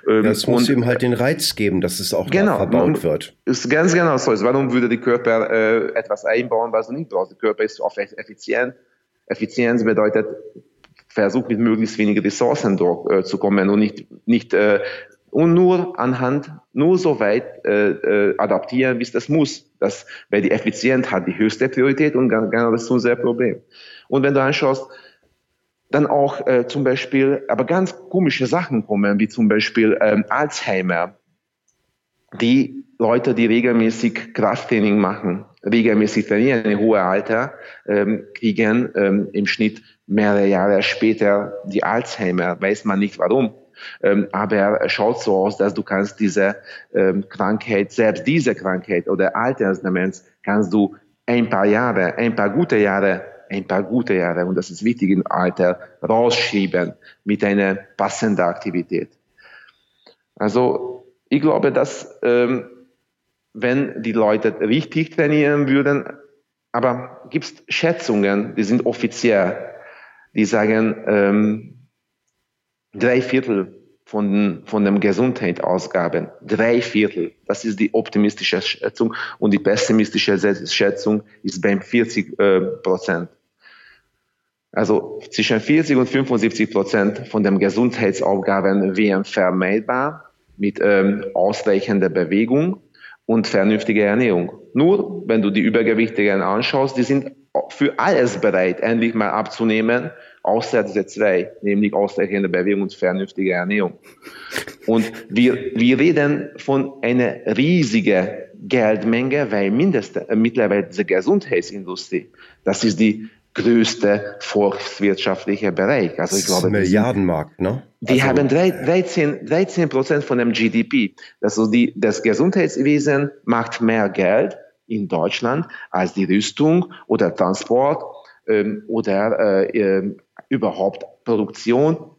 Ähm, das muss und, ihm halt den Reiz geben, dass es auch genau, verbaut wird. Ist ganz genau so. Warum würde der Körper äh, etwas einbauen, was du nicht brauchst? Der Körper ist oft effizient. Effizienz bedeutet, versuch mit möglichst wenigen Ressourcen durchzukommen äh, und nicht, nicht äh, und nur anhand, nur so weit äh, äh, adaptieren, wie es das muss. Das, weil die Effizienz hat die höchste Priorität und genau das ist unser Problem. Und wenn du anschaust, dann auch äh, zum Beispiel, aber ganz komische Sachen kommen, wie zum Beispiel ähm, Alzheimer. Die Leute, die regelmäßig Krafttraining machen, regelmäßig trainieren im hohen Alter, ähm, kriegen ähm, im Schnitt mehrere Jahre später die Alzheimer. Weiß man nicht warum. Ähm, aber es schaut so aus, dass du kannst diese ähm, Krankheit, selbst diese Krankheit oder Altersdemenz, kannst du ein paar Jahre, ein paar gute Jahre, ein paar gute Jahre, und das ist wichtig im Alter, rausschieben mit einer passenden Aktivität. Also ich glaube, dass ähm, wenn die Leute richtig trainieren würden, aber gibt es Schätzungen, die sind offiziell, die sagen, ähm, drei Viertel von, von den Gesundheitsausgaben, drei Viertel, das ist die optimistische Schätzung und die pessimistische Schätzung ist beim 40 äh, Prozent. Also zwischen 40 und 75 Prozent von den Gesundheitsaufgaben wären vermeidbar mit ähm, ausreichender Bewegung und vernünftiger Ernährung. Nur wenn du die Übergewichtigen anschaust, die sind für alles bereit, endlich mal abzunehmen, außer diese zwei, nämlich ausreichende Bewegung und vernünftige Ernährung. Und wir, wir reden von einer riesigen Geldmenge, weil mindestens äh, mittlerweile diese Gesundheitsindustrie, das ist die größte volkswirtschaftliche Bereich. Also ich glaube, Milliardenmarkt, ne? Die also, haben 13, 13 Prozent von dem GDP. Also die, das Gesundheitswesen macht mehr Geld in Deutschland als die Rüstung oder Transport ähm, oder äh, äh, überhaupt Produktion,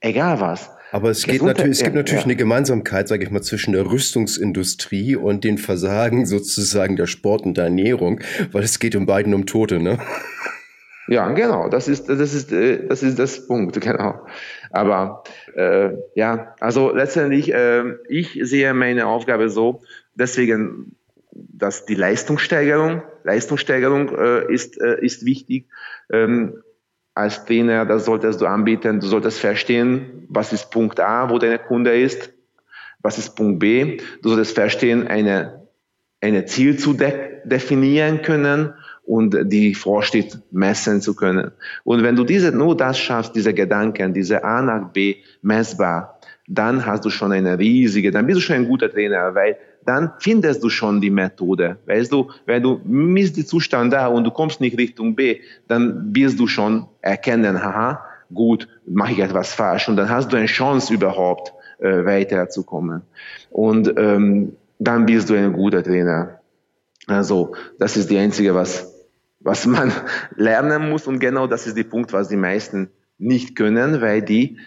egal was. Aber es, geht natürlich, es gibt natürlich ja. eine Gemeinsamkeit, sage ich mal, zwischen der Rüstungsindustrie und den Versagen sozusagen der Sport und der Ernährung, weil es geht um beiden um Tote, ne? Ja, genau, das ist, das ist, äh, das ist das Punkt, genau. Aber äh, ja, also letztendlich, äh, ich sehe meine Aufgabe so, deswegen, dass die Leistungssteigerung, Leistungssteigerung äh, ist, äh, ist wichtig. Ähm, als Trainer, das solltest du anbieten, du solltest verstehen, was ist Punkt A, wo dein Kunde ist, was ist Punkt B, du solltest verstehen, eine, eine Ziel zu de definieren können und die Vorsteht messen zu können. Und wenn du diese, nur das schaffst, diese Gedanken, diese A nach B messbar, dann hast du schon eine riesige, dann bist du schon ein guter Trainer, weil dann findest du schon die Methode. Weißt du, wenn du misst die Zustand da und du kommst nicht Richtung B, dann wirst du schon erkennen, haha, gut, mache ich etwas falsch. Und dann hast du eine Chance überhaupt, äh, weiterzukommen. Und ähm, dann bist du ein guter Trainer. Also, das ist die einzige, was was man lernen muss. Und genau das ist der Punkt, was die meisten nicht können, weil die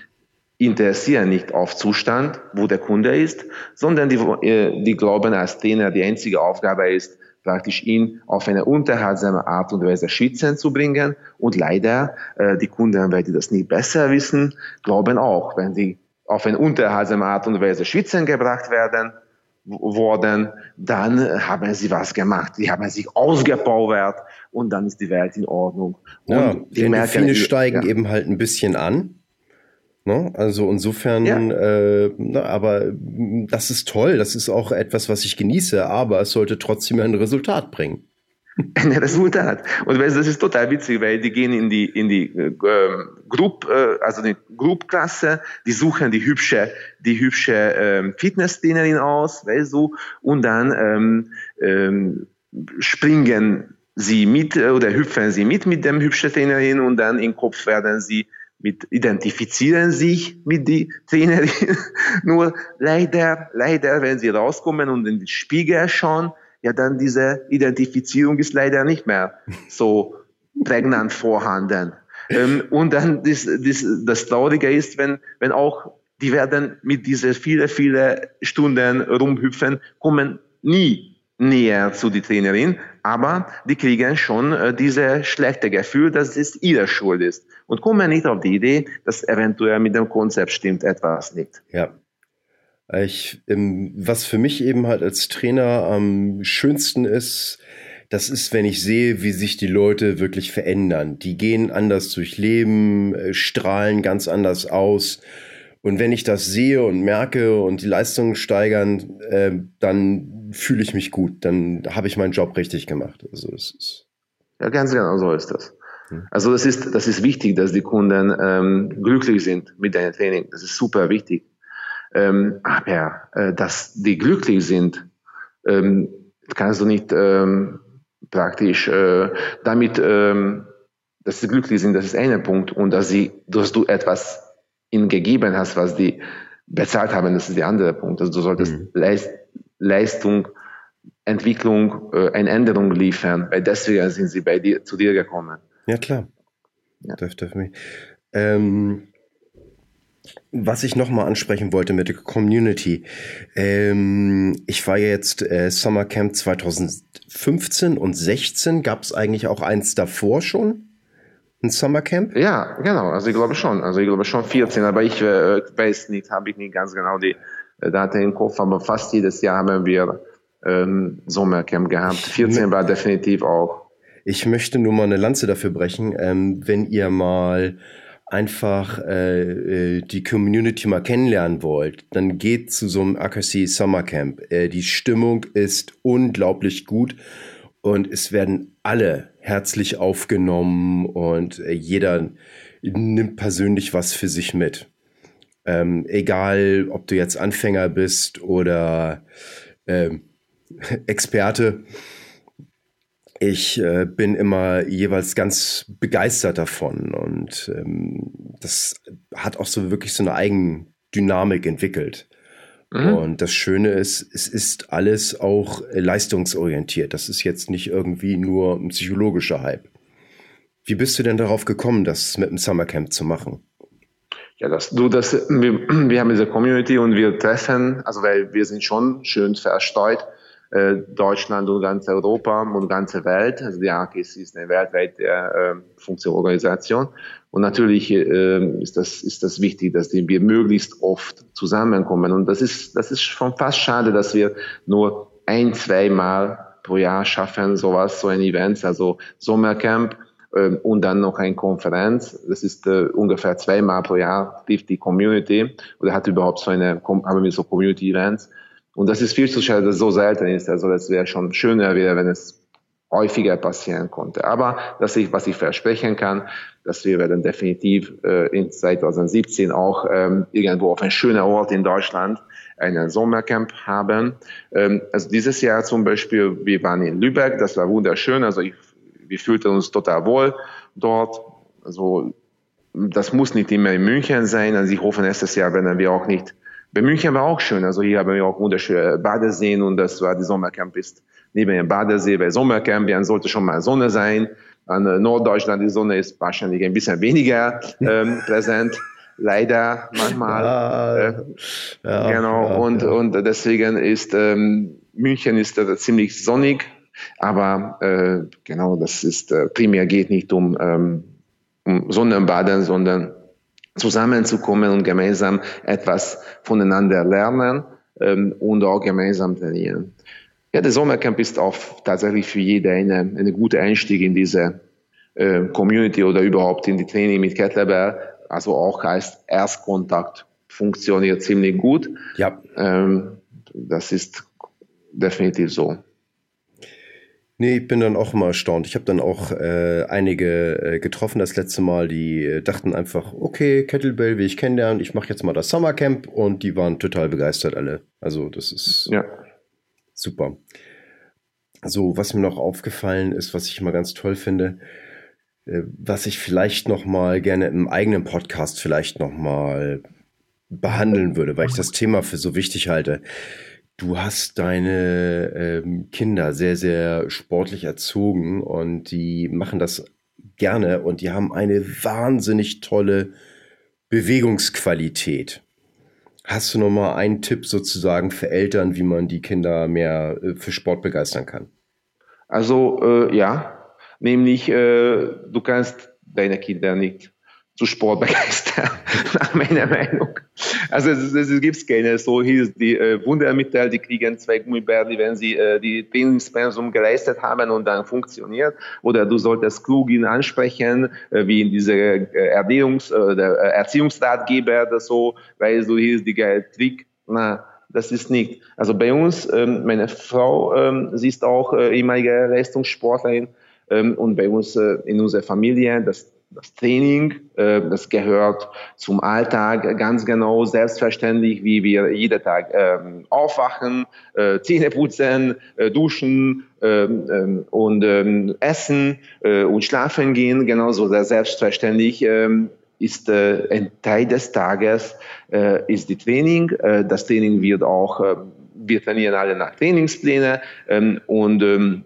interessieren nicht auf Zustand, wo der Kunde ist, sondern die, äh, die glauben als Trainer, die einzige Aufgabe ist, praktisch ihn auf eine unterhaltsame Art und Weise schwitzen zu bringen. Und leider, äh, die Kunden, weil die das nicht besser wissen, glauben auch, wenn sie auf eine unterhaltsame Art und Weise schwitzen gebracht werden, worden, dann haben sie was gemacht. Die haben sich ausgepowert und dann ist die Welt in Ordnung. Ja, die Endorphine steigen ja. eben halt ein bisschen an. Ne? Also insofern, ja. äh, na, aber das ist toll, das ist auch etwas, was ich genieße, aber es sollte trotzdem ein Resultat bringen. ein Resultat. Und das ist total witzig, weil die gehen in die, in die äh, Group, äh, also die Group-Klasse, die suchen die hübsche, die hübsche ähm, Fitnesstrainerin aus, weißt du, und dann ähm, ähm, springen sie mit äh, oder hüpfen sie mit mit dem hübschen Trainerin und dann im Kopf werden sie mit identifizieren sich mit die Trainerin. Nur leider, leider, wenn sie rauskommen und in den Spiegel schauen, ja dann diese Identifizierung ist leider nicht mehr so prägnant vorhanden. Ähm, und dann das, das, das Traurige ist, wenn, wenn auch die werden mit diese viele, viele Stunden rumhüpfen, kommen nie näher zu die Trainerin, aber die kriegen schon äh, diese schlechte Gefühl, dass es ihre Schuld ist und kommen nicht auf die Idee, dass eventuell mit dem Konzept stimmt etwas nicht. Ja. Ich, ähm, was für mich eben halt als Trainer am schönsten ist, das ist, wenn ich sehe, wie sich die Leute wirklich verändern. Die gehen anders durch Leben, äh, strahlen ganz anders aus und wenn ich das sehe und merke und die Leistungen steigern, äh, dann fühle ich mich gut. Dann habe ich meinen Job richtig gemacht. Also es ist ja, ganz genau so ist das. Hm. Also das ist, das ist wichtig, dass die Kunden ähm, glücklich sind mit deinem Training. Das ist super wichtig. Ähm, aber äh, dass die glücklich sind, ähm, kannst du nicht ähm, praktisch äh, damit, ähm, dass sie glücklich sind, das ist einer Punkt. Und dass, sie, dass du etwas ihnen gegeben hast, was die bezahlt haben, das ist der andere Punkt. Also du solltest mhm. Leist, Leistung, Entwicklung, äh, eine Änderung liefern, weil deswegen sind sie bei dir, zu dir gekommen. Ja, klar. Ja. Darf, darf mich. Ähm, was ich nochmal ansprechen wollte mit der Community. Ähm, ich war jetzt äh, Summer Camp 2015 und 16. Gab es eigentlich auch eins davor schon? Ein Summercamp? Ja, genau. Also ich glaube schon. Also ich glaube schon 14, aber ich äh, weiß nicht, habe ich nicht ganz genau die Daten im Kopf, aber fast jedes Jahr haben wir ähm, Sommercamp gehabt. 14 war definitiv auch. Ich möchte nur mal eine Lanze dafür brechen, ähm, wenn ihr mal einfach äh, äh die Community mal kennenlernen wollt, dann geht zu so einem Akasi Summercamp. Äh, die Stimmung ist unglaublich gut und es werden alle herzlich aufgenommen und äh, jeder nimmt persönlich was für sich mit. Ähm, egal, ob du jetzt Anfänger bist oder ähm, Experte. Ich äh, bin immer jeweils ganz begeistert davon und ähm, das hat auch so wirklich so eine Eigendynamik entwickelt. Mhm. Und das Schöne ist, es ist alles auch leistungsorientiert. Das ist jetzt nicht irgendwie nur ein psychologischer Hype. Wie bist du denn darauf gekommen, das mit dem Summercamp zu machen? Ja, das, du, das, wir, wir haben diese Community und wir treffen, also weil wir sind schon schön verstreut äh, Deutschland und ganz Europa und ganze Welt. Also die AKIS ist eine weltweite äh, Funktionsorganisation. Und natürlich äh, ist, das, ist das wichtig, dass wir möglichst oft zusammenkommen. Und das ist, das ist schon fast schade, dass wir nur ein, zwei Mal pro Jahr schaffen, sowas, so ein Event, also Sommercamp und dann noch eine Konferenz. Das ist äh, ungefähr zweimal pro Jahr trifft die Community oder hat überhaupt so eine, haben wir so Community Events. Und das ist viel zu schade, dass es so selten ist. Also das wäre schon schöner, wäre, wenn es häufiger passieren konnte. Aber dass ich, was ich versprechen kann, dass wir werden definitiv äh, in 2017 auch ähm, irgendwo auf einem schönen Ort in Deutschland einen Sommercamp haben. Ähm, also dieses Jahr zum Beispiel, wir waren in Lübeck, das war wunderschön. Also ich, wir fühlten uns total wohl dort. Also das muss nicht immer in München sein. Also ich hoffe, nächstes Jahr werden wir auch nicht bei München war auch schön. Also hier haben wir auch wunderschöne Badeseen und das war die Sommercamp ist neben dem Badesee bei Sommercamp. Dann sollte schon mal Sonne sein. An äh, Norddeutschland die Sonne ist wahrscheinlich ein bisschen weniger ähm, präsent. Leider manchmal. Ja, äh, ja, genau. Ja, und, und deswegen ist ähm, München ist äh, ziemlich sonnig. Aber äh, genau, das ist äh, primär geht nicht um, ähm, um Sonnenbaden, sondern zusammenzukommen und gemeinsam etwas voneinander lernen ähm, und auch gemeinsam trainieren. Ja, der Sommercamp ist auch tatsächlich für jede eine, eine gute Einstieg in diese äh, Community oder überhaupt in die Training mit Kettlebell. Also auch heißt Erstkontakt funktioniert ziemlich gut. Ja. Ähm, das ist definitiv so. Nee, ich bin dann auch immer erstaunt. Ich habe dann auch äh, einige äh, getroffen das letzte Mal, die äh, dachten einfach, okay, Kettlebell will ich kennenlernen, ich mache jetzt mal das Summercamp und die waren total begeistert alle. Also das ist ja. super. So, was mir noch aufgefallen ist, was ich immer ganz toll finde, äh, was ich vielleicht noch mal gerne im eigenen Podcast vielleicht noch mal behandeln würde, weil ich das Thema für so wichtig halte. Du hast deine ähm, Kinder sehr, sehr sportlich erzogen und die machen das gerne und die haben eine wahnsinnig tolle Bewegungsqualität. Hast du noch mal einen Tipp sozusagen für Eltern, wie man die Kinder mehr äh, für Sport begeistern kann? Also äh, ja, nämlich äh, du kannst deine Kinder nicht zu Sport begeistern, nach meiner Meinung. Also es, es, es gibt keine so hieß die äh, Wundermittel, die kriegen zwei Gummibärli, wenn sie äh, die Trainingspensum geleistet haben und dann funktioniert. Oder du solltest klug ihn ansprechen, äh, wie in diese äh, Ernährungs- äh, äh, Erziehungsratgeber oder so, weil so hieß die geile Trick. Na, das ist nicht. Also bei uns, ähm, meine Frau, ähm, sie ist auch äh, ehemalige Leistungssportlerin ähm, und bei uns äh, in unserer Familie, das das Training, äh, das gehört zum Alltag ganz genau, selbstverständlich, wie wir jeden Tag ähm, aufwachen, äh, Zähne putzen, äh, duschen ähm, ähm, und essen und schlafen gehen, genauso selbstverständlich ist ein Teil des Tages ist die Training. Das Training wird auch, wir trainieren alle nach Trainingspläne und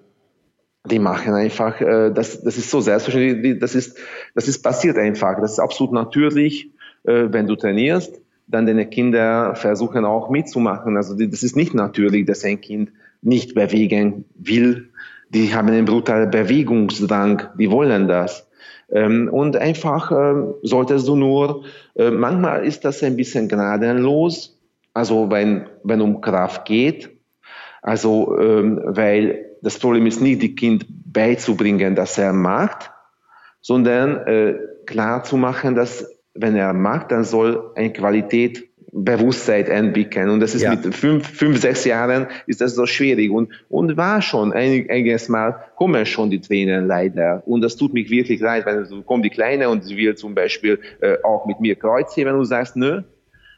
die machen einfach, äh, das, das ist so selbstverständlich, das ist, das ist passiert einfach, das ist absolut natürlich, äh, wenn du trainierst, dann deine Kinder versuchen auch mitzumachen. Also die, das ist nicht natürlich, dass ein Kind nicht bewegen will. Die haben einen brutalen Bewegungsdrang, die wollen das. Ähm, und einfach äh, solltest du nur, äh, manchmal ist das ein bisschen gnadenlos, also wenn, wenn um Kraft geht, also ähm, weil das Problem ist nicht, die Kind beizubringen, dass er macht, sondern äh, klar zu machen, dass wenn er macht, dann soll eine Qualität Bewusstsein entwickeln. Und das ist ja. mit fünf, fünf, sechs Jahren ist das so schwierig. Und, und war schon, ein, einiges Mal kommen schon die Tränen leider. Und das tut mich wirklich leid, wenn so kommt die Kleine und sie will zum Beispiel äh, auch mit mir Kreuzheben und du sagst, nö,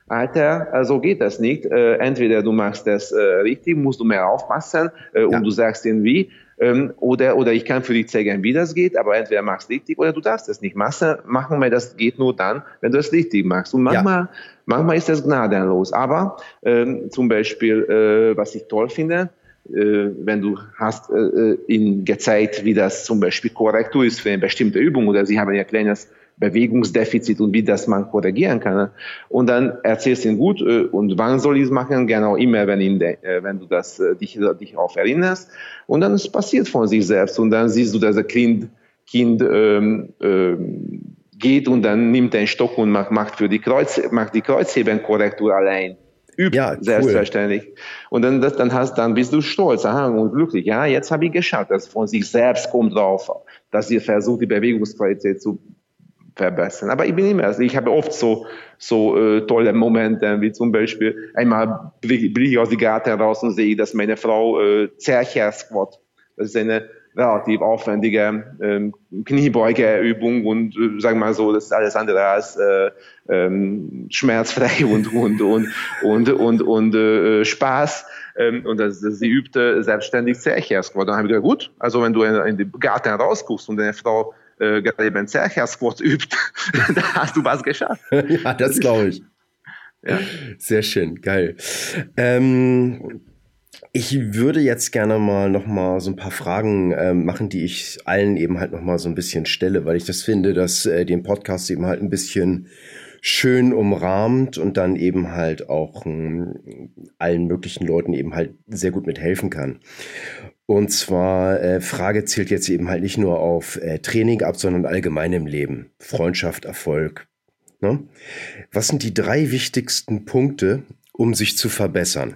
Alter, äh, so geht das nicht. Äh, entweder du machst das äh, richtig, musst du mehr aufpassen äh, ja. und du sagst irgendwie, ähm, oder, oder ich kann für dich zeigen, wie das geht, aber entweder machst du richtig oder du darfst es nicht machen, machen, weil das geht nur dann, wenn du es richtig machst. Und manchmal, ja. manchmal ist das gnadenlos. Aber ähm, zum Beispiel, äh, was ich toll finde, äh, wenn du hast äh, äh ihnen gezeigt, wie das zum Beispiel Korrektur ist für eine bestimmte Übung oder sie haben ja kleines Bewegungsdefizit und wie das man korrigieren kann. Und dann erzählst du ihn gut äh, und wann soll ich es machen? Genau immer, wenn, ihn, äh, wenn du das, äh, dich, dich auf erinnerst. Und dann es passiert von sich selbst und dann siehst du, dass das Kind, kind ähm, ähm, geht und dann nimmt er einen Stock und macht, macht für die Kreuz, macht die Kreuzhebenkorrektur allein. Übt, ja, selbstverständlich. Cool. Und dann, das, dann hast, dann bist du stolz aha, und glücklich. Ja, jetzt habe ich geschafft. Das von sich selbst kommt drauf, dass ihr versucht, die Bewegungsqualität zu verbessern. Aber ich bin immer, also ich habe oft so, so äh, tolle Momente, wie zum Beispiel einmal blicke ich aus dem Garten raus und sehe, dass meine Frau äh, Zercher Squat, das ist eine relativ aufwendige ähm, Kniebeugeübung und äh, sagen wir mal so, das ist alles andere als äh, ähm, schmerzfrei und und und und und, und äh, Spaß. Ähm, und das, das, sie übte selbstständig Zercher Squat. Dann habe ich gesagt, gut, also wenn du in, in den Garten rausguckst und deine Frau äh, gerade eben Zercher-Squat übt, da hast du was geschafft. ja, das glaube ich. Ja. Sehr schön, geil. Ähm, ich würde jetzt gerne mal noch mal so ein paar Fragen äh, machen, die ich allen eben halt noch mal so ein bisschen stelle, weil ich das finde, dass äh, den Podcast eben halt ein bisschen schön umrahmt und dann eben halt auch äh, allen möglichen Leuten eben halt sehr gut mithelfen kann. Und zwar, äh, Frage zählt jetzt eben halt nicht nur auf äh, Training ab, sondern allgemein im Leben. Freundschaft, Erfolg. Ne? Was sind die drei wichtigsten Punkte, um sich zu verbessern?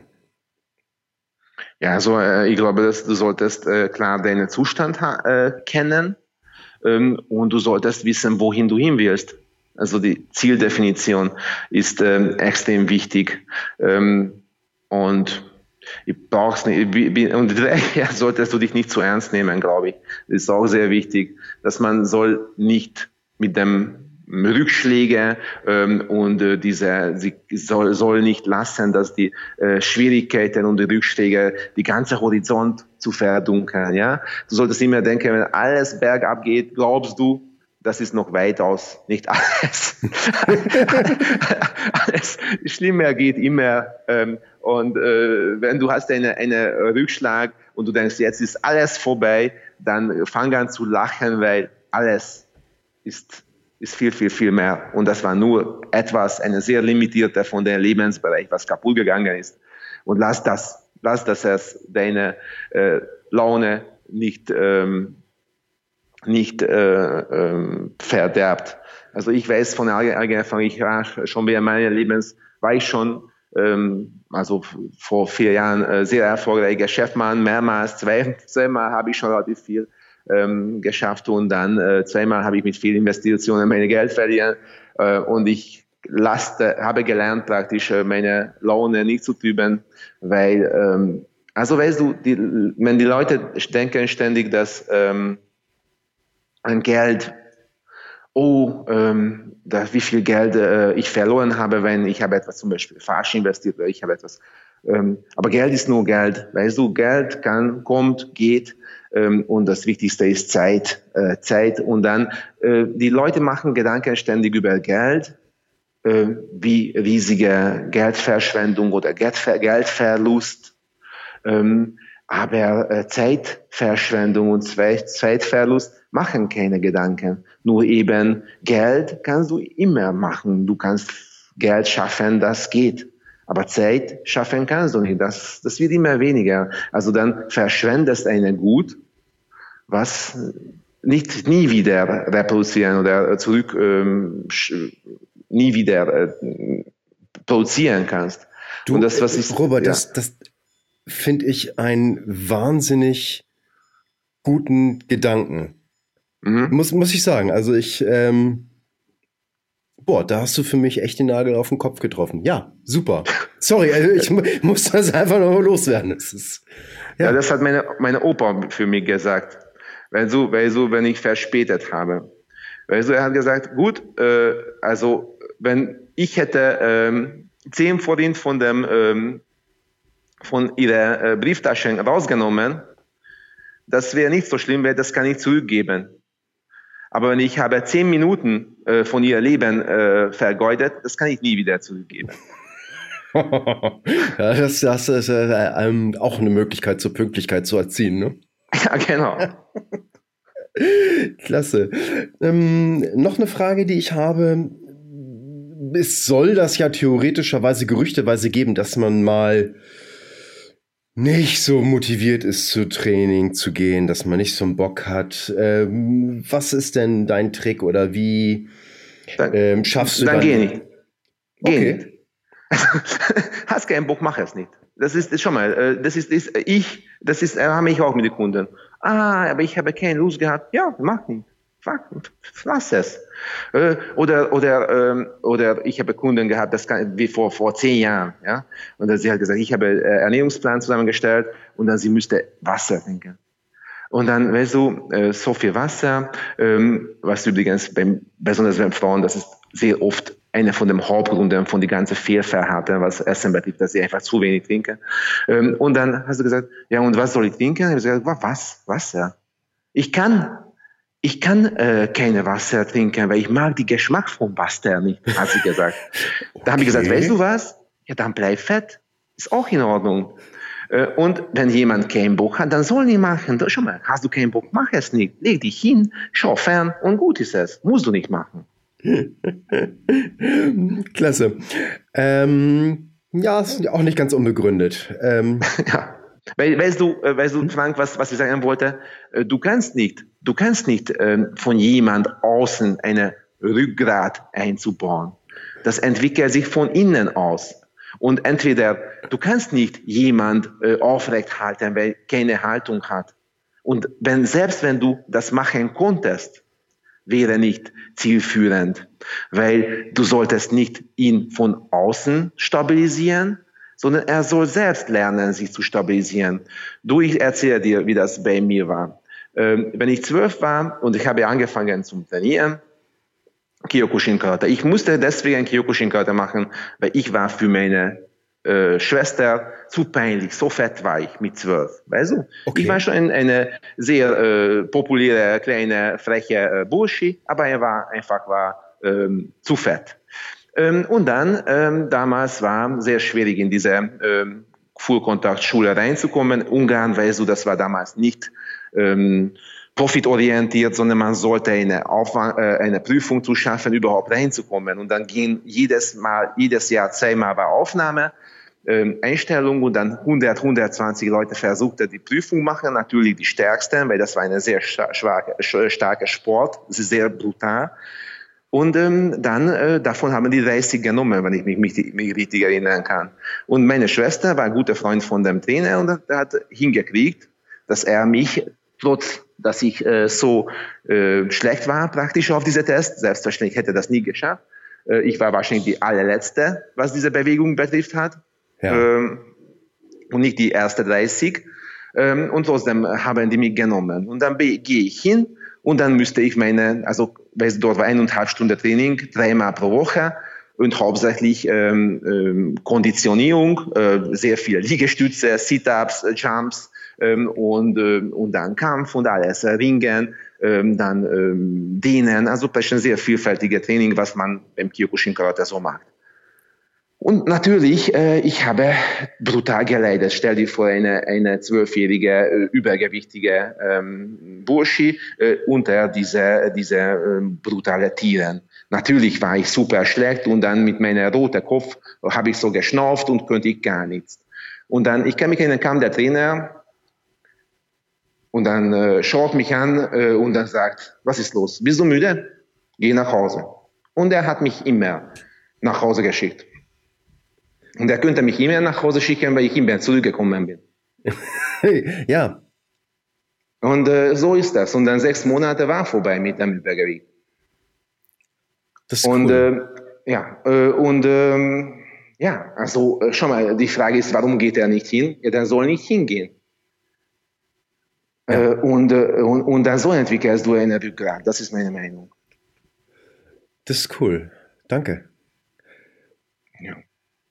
Ja, also äh, ich glaube, dass du solltest äh, klar deinen Zustand äh, kennen ähm, und du solltest wissen, wohin du hin willst. Also die Zieldefinition ist ähm, extrem wichtig. Ähm, und ich brauch's nicht. Und daher solltest du dich nicht zu ernst nehmen, glaube ich. Das ist auch sehr wichtig, dass man soll nicht mit dem Rückschläge ähm, und äh, diese sie soll, soll nicht lassen, dass die äh, Schwierigkeiten und die Rückschläge die ganze Horizont zu verdunkeln. Ja, du solltest immer denken, wenn alles bergab geht, glaubst du, das ist noch weitaus nicht alles. alles schlimmer geht immer. Ähm, und äh, wenn du hast einen eine Rückschlag und du denkst, jetzt ist alles vorbei, dann fang an zu lachen, weil alles ist, ist viel, viel, viel mehr. Und das war nur etwas, eine sehr limitierte von dem Lebensbereich, was kaputt gegangen ist. Und lass das, lass das erst deine äh, Laune nicht ähm, nicht äh, äh, verderbt. Also ich weiß von eigener Erfahrung, ich war schon während meines Lebens, war ich schon, ähm, also vor vier Jahren, äh, sehr erfolgreicher Chefmann, mehrmals, zwei, zweimal habe ich schon relativ viel ähm, geschafft und dann äh, zweimal habe ich mit vielen Investitionen meine Geld verlieren äh, und ich laste, habe gelernt praktisch äh, meine Laune nicht zu trüben, weil, ähm, also weißt du, die, wenn die Leute denken ständig, dass ähm, Geld oh, ähm, da, wie viel Geld äh, ich verloren habe, wenn ich habe etwas zum Beispiel falsch investiert oder ich habe etwas. Ähm, aber Geld ist nur Geld. Weißt du, Geld kann, kommt, geht. Ähm, und das Wichtigste ist Zeit. Äh, Zeit. Und dann, äh, die Leute machen Gedanken ständig über Geld, äh, wie riesige Geldverschwendung oder Geldver Geldverlust. Ähm, aber äh, Zeitverschwendung und Zeitverlust machen keine Gedanken. Nur eben Geld kannst du immer machen. Du kannst Geld schaffen, das geht. Aber Zeit schaffen kannst du nicht. Das, das wird immer weniger. Also dann verschwendest eine Gut, was nicht nie wieder reproduzieren oder zurück ähm, nie wieder äh, produzieren kannst. Du, Und das, was ich, Robert, ja. das, das finde ich einen wahnsinnig guten Gedanken. Mhm. Muss, muss ich sagen. Also ich, ähm, boah, da hast du für mich echt den Nagel auf den Kopf getroffen. Ja, super. Sorry, also ich muss das einfach noch loswerden. Das ist, ja. ja. das hat meine, meine Opa für mich gesagt. Weil so, weil so, wenn ich verspätet habe. Weil so, er hat gesagt, gut, äh, also wenn ich hätte ähm, zehn Forint von dem ähm, von ihrer äh, Brieftasche rausgenommen, das wäre nicht so schlimm, weil das kann ich zurückgeben. Aber wenn ich habe zehn Minuten äh, von ihr Leben äh, vergeudet, das kann ich nie wieder zurückgeben. ja, das, das ist äh, ähm, auch eine Möglichkeit zur Pünktlichkeit zu erziehen, ne? Ja, genau. Klasse. Ähm, noch eine Frage, die ich habe. Es soll das ja theoretischerweise gerüchteweise geben, dass man mal nicht so motiviert ist, zu Training zu gehen, dass man nicht so einen Bock hat. Ähm, was ist denn dein Trick oder wie ähm, schaffst du dann? Dann geh nicht. Geh okay. nicht. Hast keinen Bock, mach es nicht. Das ist, ist schon mal, äh, das ist, ist ich, das ist, äh, habe ich auch mit den Kunden. Ah, aber ich habe keine Lust gehabt. Ja, mach nicht. Lass es. Äh, oder, oder, ähm, oder ich habe Kunden gehabt, das kann, wie vor, vor zehn Jahren, ja. Und sie hat gesagt, ich habe äh, Ernährungsplan zusammengestellt und dann sie müsste Wasser trinken. Und dann, weißt du, äh, so viel Wasser, ähm, was übrigens beim, besonders bei Frauen, das ist sehr oft einer von den Hauptgründen von die ganze Fehlverhalten, was Essen betrifft, dass sie einfach zu wenig trinken. Ähm, und dann hast du gesagt, ja, und was soll ich trinken? Ich habe gesagt, was? Wasser. Ich kann ich kann äh, keine Wasser trinken, weil ich mag den Geschmack vom Wasser nicht, hat sie gesagt. okay. Da habe ich gesagt, weißt du was? Ja, dann bleib fett. Ist auch in Ordnung. Äh, und wenn jemand keinen Bock hat, dann soll nicht machen. Schau mal, hast du keinen Bock, mach es nicht. Leg dich hin, schau fern und gut ist es. Musst du nicht machen. Klasse. Ähm, ja, ist auch nicht ganz unbegründet. Ähm, ja. Weil, weißt du, äh, weißt du, Frank, was, was ich sagen wollte? Äh, du kannst nicht, du kannst nicht äh, von jemand außen eine Rückgrat einzubauen. Das entwickelt sich von innen aus. Und entweder du kannst nicht jemand äh, aufrecht halten, weil keine Haltung hat. Und wenn, selbst wenn du das machen konntest, wäre nicht zielführend, weil du solltest nicht ihn von außen stabilisieren, sondern er soll selbst lernen, sich zu stabilisieren. Du, ich erzähle dir, wie das bei mir war. Ähm, wenn ich zwölf war und ich habe angefangen zu trainieren, Kyokushin Karate. Ich musste deswegen Kyokushin Karate machen, weil ich war für meine äh, Schwester zu peinlich. So fett war ich mit zwölf. Weißt du? Okay. Ich war schon eine sehr äh, populäre, kleine, freche äh, Bursche, aber er war einfach war, ähm, zu fett. Ähm, und dann, ähm, damals war sehr schwierig in diese ähm, Fullkontaktschule reinzukommen. Ungarn, weißt du, das war damals nicht ähm, profitorientiert, sondern man sollte eine, Aufwand, äh, eine Prüfung zu schaffen, überhaupt reinzukommen. Und dann ging jedes Mal, jedes Jahr zweimal bei Aufnahme. Ähm, Einstellung und dann 100, 120 Leute versuchte die Prüfung machen, natürlich die stärksten, weil das war eine sehr starke, starke Sport, sehr brutal. Und ähm, dann, äh, davon haben die 30 genommen, wenn ich mich, mich, mich richtig erinnern kann. Und meine Schwester war ein guter Freund von dem Trainer und hat hingekriegt, dass er mich, trotz dass ich äh, so äh, schlecht war praktisch auf diese Test, selbstverständlich hätte das nie geschafft. Äh, ich war wahrscheinlich die allerletzte, was diese Bewegung betrifft hat. Ja. Ähm, und nicht die erste 30. Ähm, und trotzdem haben die mich genommen. Und dann gehe ich hin und dann müsste ich meine, also dort war eineinhalb Stunden Training, dreimal pro Woche und hauptsächlich ähm, ähm, Konditionierung, äh, sehr viel Liegestütze, Sit-ups, äh, Jumps ähm, und, äh, und dann Kampf und alles, äh, Ringen, ähm, dann ähm, Dehnen, also ein sehr vielfältiges Training, was man beim Kyokushin Karate so macht. Und natürlich, äh, ich habe brutal geleidet. Stell dir vor, eine, eine zwölfjährige, äh, übergewichtige ähm, Burschi äh, unter diese, diese äh, brutale Tieren. Natürlich war ich super schlecht und dann mit meinem roten Kopf habe ich so geschnauft und konnte ich gar nichts. Und dann, ich kann mich erinnern, kam der Trainer und dann äh, schaut mich an äh, und dann sagt, was ist los? Bist du müde? Geh nach Hause. Und er hat mich immer nach Hause geschickt. Und er könnte mich immer nach Hause schicken, weil ich immer zurückgekommen bin. ja. Und äh, so ist das. Und dann sechs Monate war vorbei mit dem Übergewicht. Das ist und cool. äh, ja, äh, und ähm, ja, also äh, schau mal, die Frage ist, warum geht er nicht hin? Ja, der soll nicht hingehen. Ja. Äh, und, äh, und, und dann so entwickelst du eine Rückgrat. Das ist meine Meinung. Das ist cool. Danke.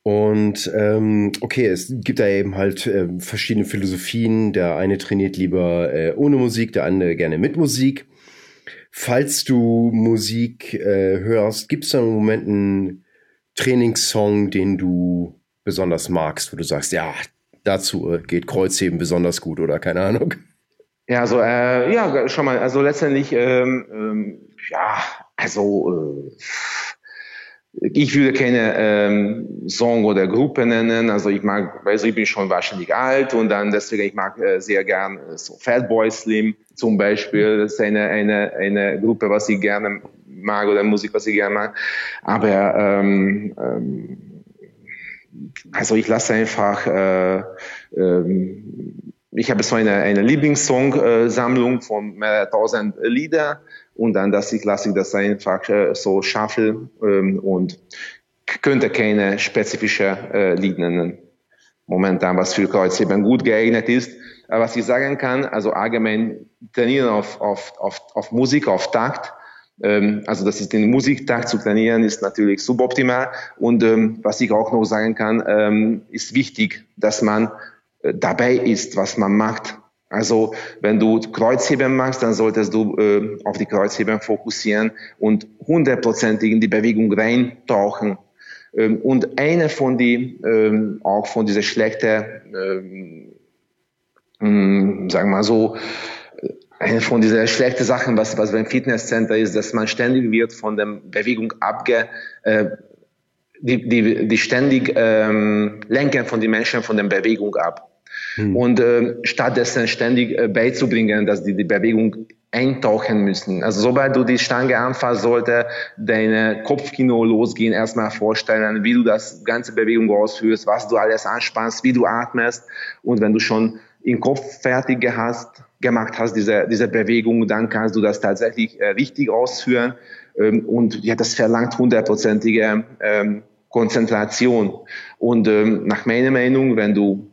Und ähm, okay, es gibt da eben halt äh, verschiedene Philosophien. Der eine trainiert lieber äh, ohne Musik, der andere gerne mit Musik. Falls du Musik äh, hörst, gibt es da im Moment einen Trainingssong, den du besonders magst, wo du sagst, ja, dazu äh, geht Kreuzheben besonders gut oder keine Ahnung? Ja, also äh, ja, schon mal, also letztendlich, ähm, ähm, ja, also äh, ich würde keine ähm, Song oder Gruppe nennen. Also ich mag, also ich bin schon wahrscheinlich alt und dann deswegen ich mag äh, sehr gern äh, so Fatboy Slim zum Beispiel. Das ist eine eine eine Gruppe, was ich gerne mag oder Musik, was ich gerne mag. Aber ähm, ähm, also ich lasse einfach äh, ähm, ich habe so eine, eine Lieblingssong-Sammlung von mehreren tausend Lieder und dann, dass ich lasse ich das einfach äh, so shuffle ähm, und könnte keine spezifische äh, Lied nennen. Momentan, was für Kreuzheben gut geeignet ist. Aber was ich sagen kann, also allgemein trainieren auf, auf, auf, auf Musik, auf Takt, ähm, also das ist den Musiktakt zu trainieren, ist natürlich suboptimal. Und ähm, was ich auch noch sagen kann, ähm, ist wichtig, dass man äh, dabei ist, was man macht. Also wenn du Kreuzheben machst, dann solltest du äh, auf die Kreuzheben fokussieren und hundertprozentig in die Bewegung reintauchen. Ähm, und eine von die, ähm, auch von dieser schlechten, ähm, hm, sagen wir mal so, eine von dieser schlechten Sachen, was, was beim Fitnesscenter ist, dass man ständig wird von der Bewegung abge, äh, die, die, die ständig ähm, lenken von den Menschen von der Bewegung ab. Hm. Und äh, stattdessen ständig äh, beizubringen, dass die die Bewegung eintauchen müssen. Also sobald du die Stange anfasst, sollte deine Kopfkino losgehen, erstmal vorstellen, wie du das ganze Bewegung ausführst, was du alles anspannst, wie du atmest. Und wenn du schon im Kopf fertig hast, gemacht hast, diese, diese Bewegung, dann kannst du das tatsächlich äh, richtig ausführen. Ähm, und ja, das verlangt hundertprozentige ähm, Konzentration. Und ähm, nach meiner Meinung, wenn du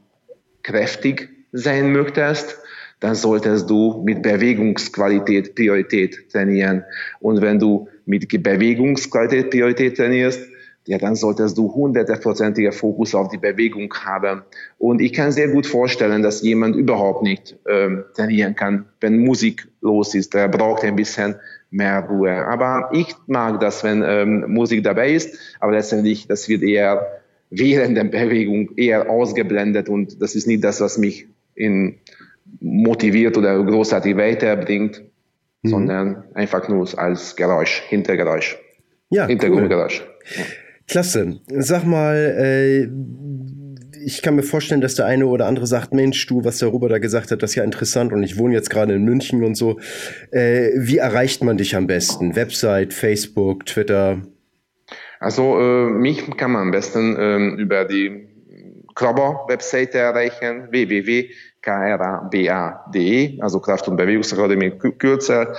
kräftig sein möchtest, dann solltest du mit Bewegungsqualität Priorität trainieren. Und wenn du mit Bewegungsqualität Priorität trainierst, ja, dann solltest du hundertprozentiger Fokus auf die Bewegung haben. Und ich kann sehr gut vorstellen, dass jemand überhaupt nicht ähm, trainieren kann, wenn Musik los ist. Er braucht ein bisschen mehr Ruhe. Aber ich mag das, wenn ähm, Musik dabei ist. Aber letztendlich, das wird eher während der Bewegung eher ausgeblendet und das ist nicht das, was mich in motiviert oder großartig weiterbringt, mhm. sondern einfach nur als Geräusch, Hintergeräusch. Ja, Hintergrundgeräusch. Cool. Ja. Klasse. Sag mal, äh, ich kann mir vorstellen, dass der eine oder andere sagt, Mensch, du, was der Robert da gesagt hat, das ist ja interessant und ich wohne jetzt gerade in München und so. Äh, wie erreicht man dich am besten? Website, Facebook, Twitter? Also äh, mich kann man am besten äh, über die Krabber-Webseite erreichen, www.kraba.de, also Kraft- und Bewegungsakademie kürzer,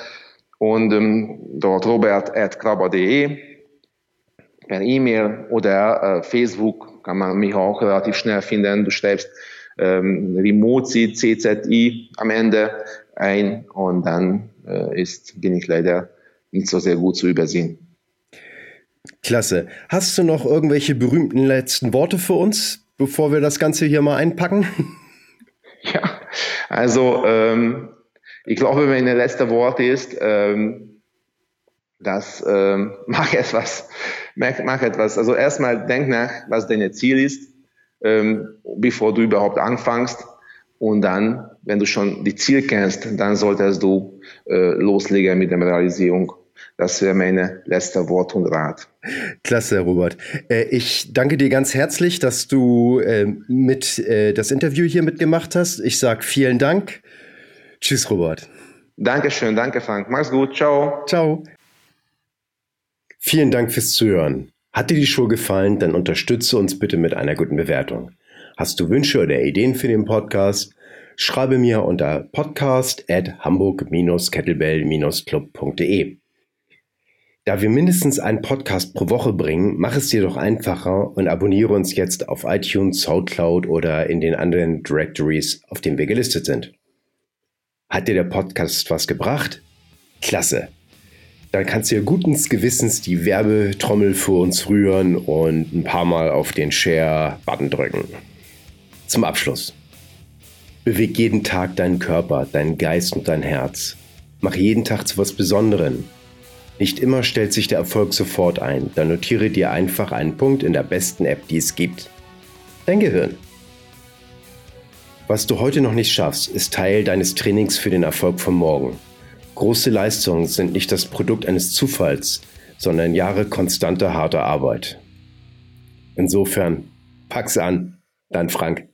und ähm, dort robert.krabber.de per E-Mail oder äh, Facebook kann man mich auch relativ schnell finden. Du schreibst ähm, Remote CZI am Ende ein und dann äh, ist, bin ich leider nicht so sehr gut zu übersehen. Klasse. Hast du noch irgendwelche berühmten letzten Worte für uns, bevor wir das Ganze hier mal einpacken? Ja, also ähm, ich glaube, mein letzter Wort ist, ähm, dass ähm, mach etwas, mach, mach etwas. Also erstmal denk nach, was dein Ziel ist, ähm, bevor du überhaupt anfängst. Und dann, wenn du schon die Ziel kennst, dann solltest du äh, loslegen mit der Realisierung. Das wäre meine letzte Wort und Rat. Klasse, Robert. Äh, ich danke dir ganz herzlich, dass du äh, mit äh, das Interview hier mitgemacht hast. Ich sage vielen Dank. Tschüss, Robert. Dankeschön, danke, Frank. Mach's gut. Ciao. Ciao. Vielen Dank fürs Zuhören. Hat dir die Show gefallen, dann unterstütze uns bitte mit einer guten Bewertung. Hast du Wünsche oder Ideen für den Podcast? Schreibe mir unter podcast at hamburg-kettlebell-club.de. Da wir mindestens einen Podcast pro Woche bringen, mach es dir doch einfacher und abonniere uns jetzt auf iTunes, Soundcloud oder in den anderen Directories, auf denen wir gelistet sind. Hat dir der Podcast was gebracht? Klasse. Dann kannst du ja guten Gewissens die Werbetrommel für uns rühren und ein paar Mal auf den Share-Button drücken. Zum Abschluss. Beweg jeden Tag deinen Körper, deinen Geist und dein Herz. Mach jeden Tag zu was Besonderem. Nicht immer stellt sich der Erfolg sofort ein, dann notiere dir einfach einen Punkt in der besten App, die es gibt. Dein Gehirn. Was du heute noch nicht schaffst, ist Teil deines Trainings für den Erfolg von morgen. Große Leistungen sind nicht das Produkt eines Zufalls, sondern Jahre konstanter harter Arbeit. Insofern, pack's an, dein Frank.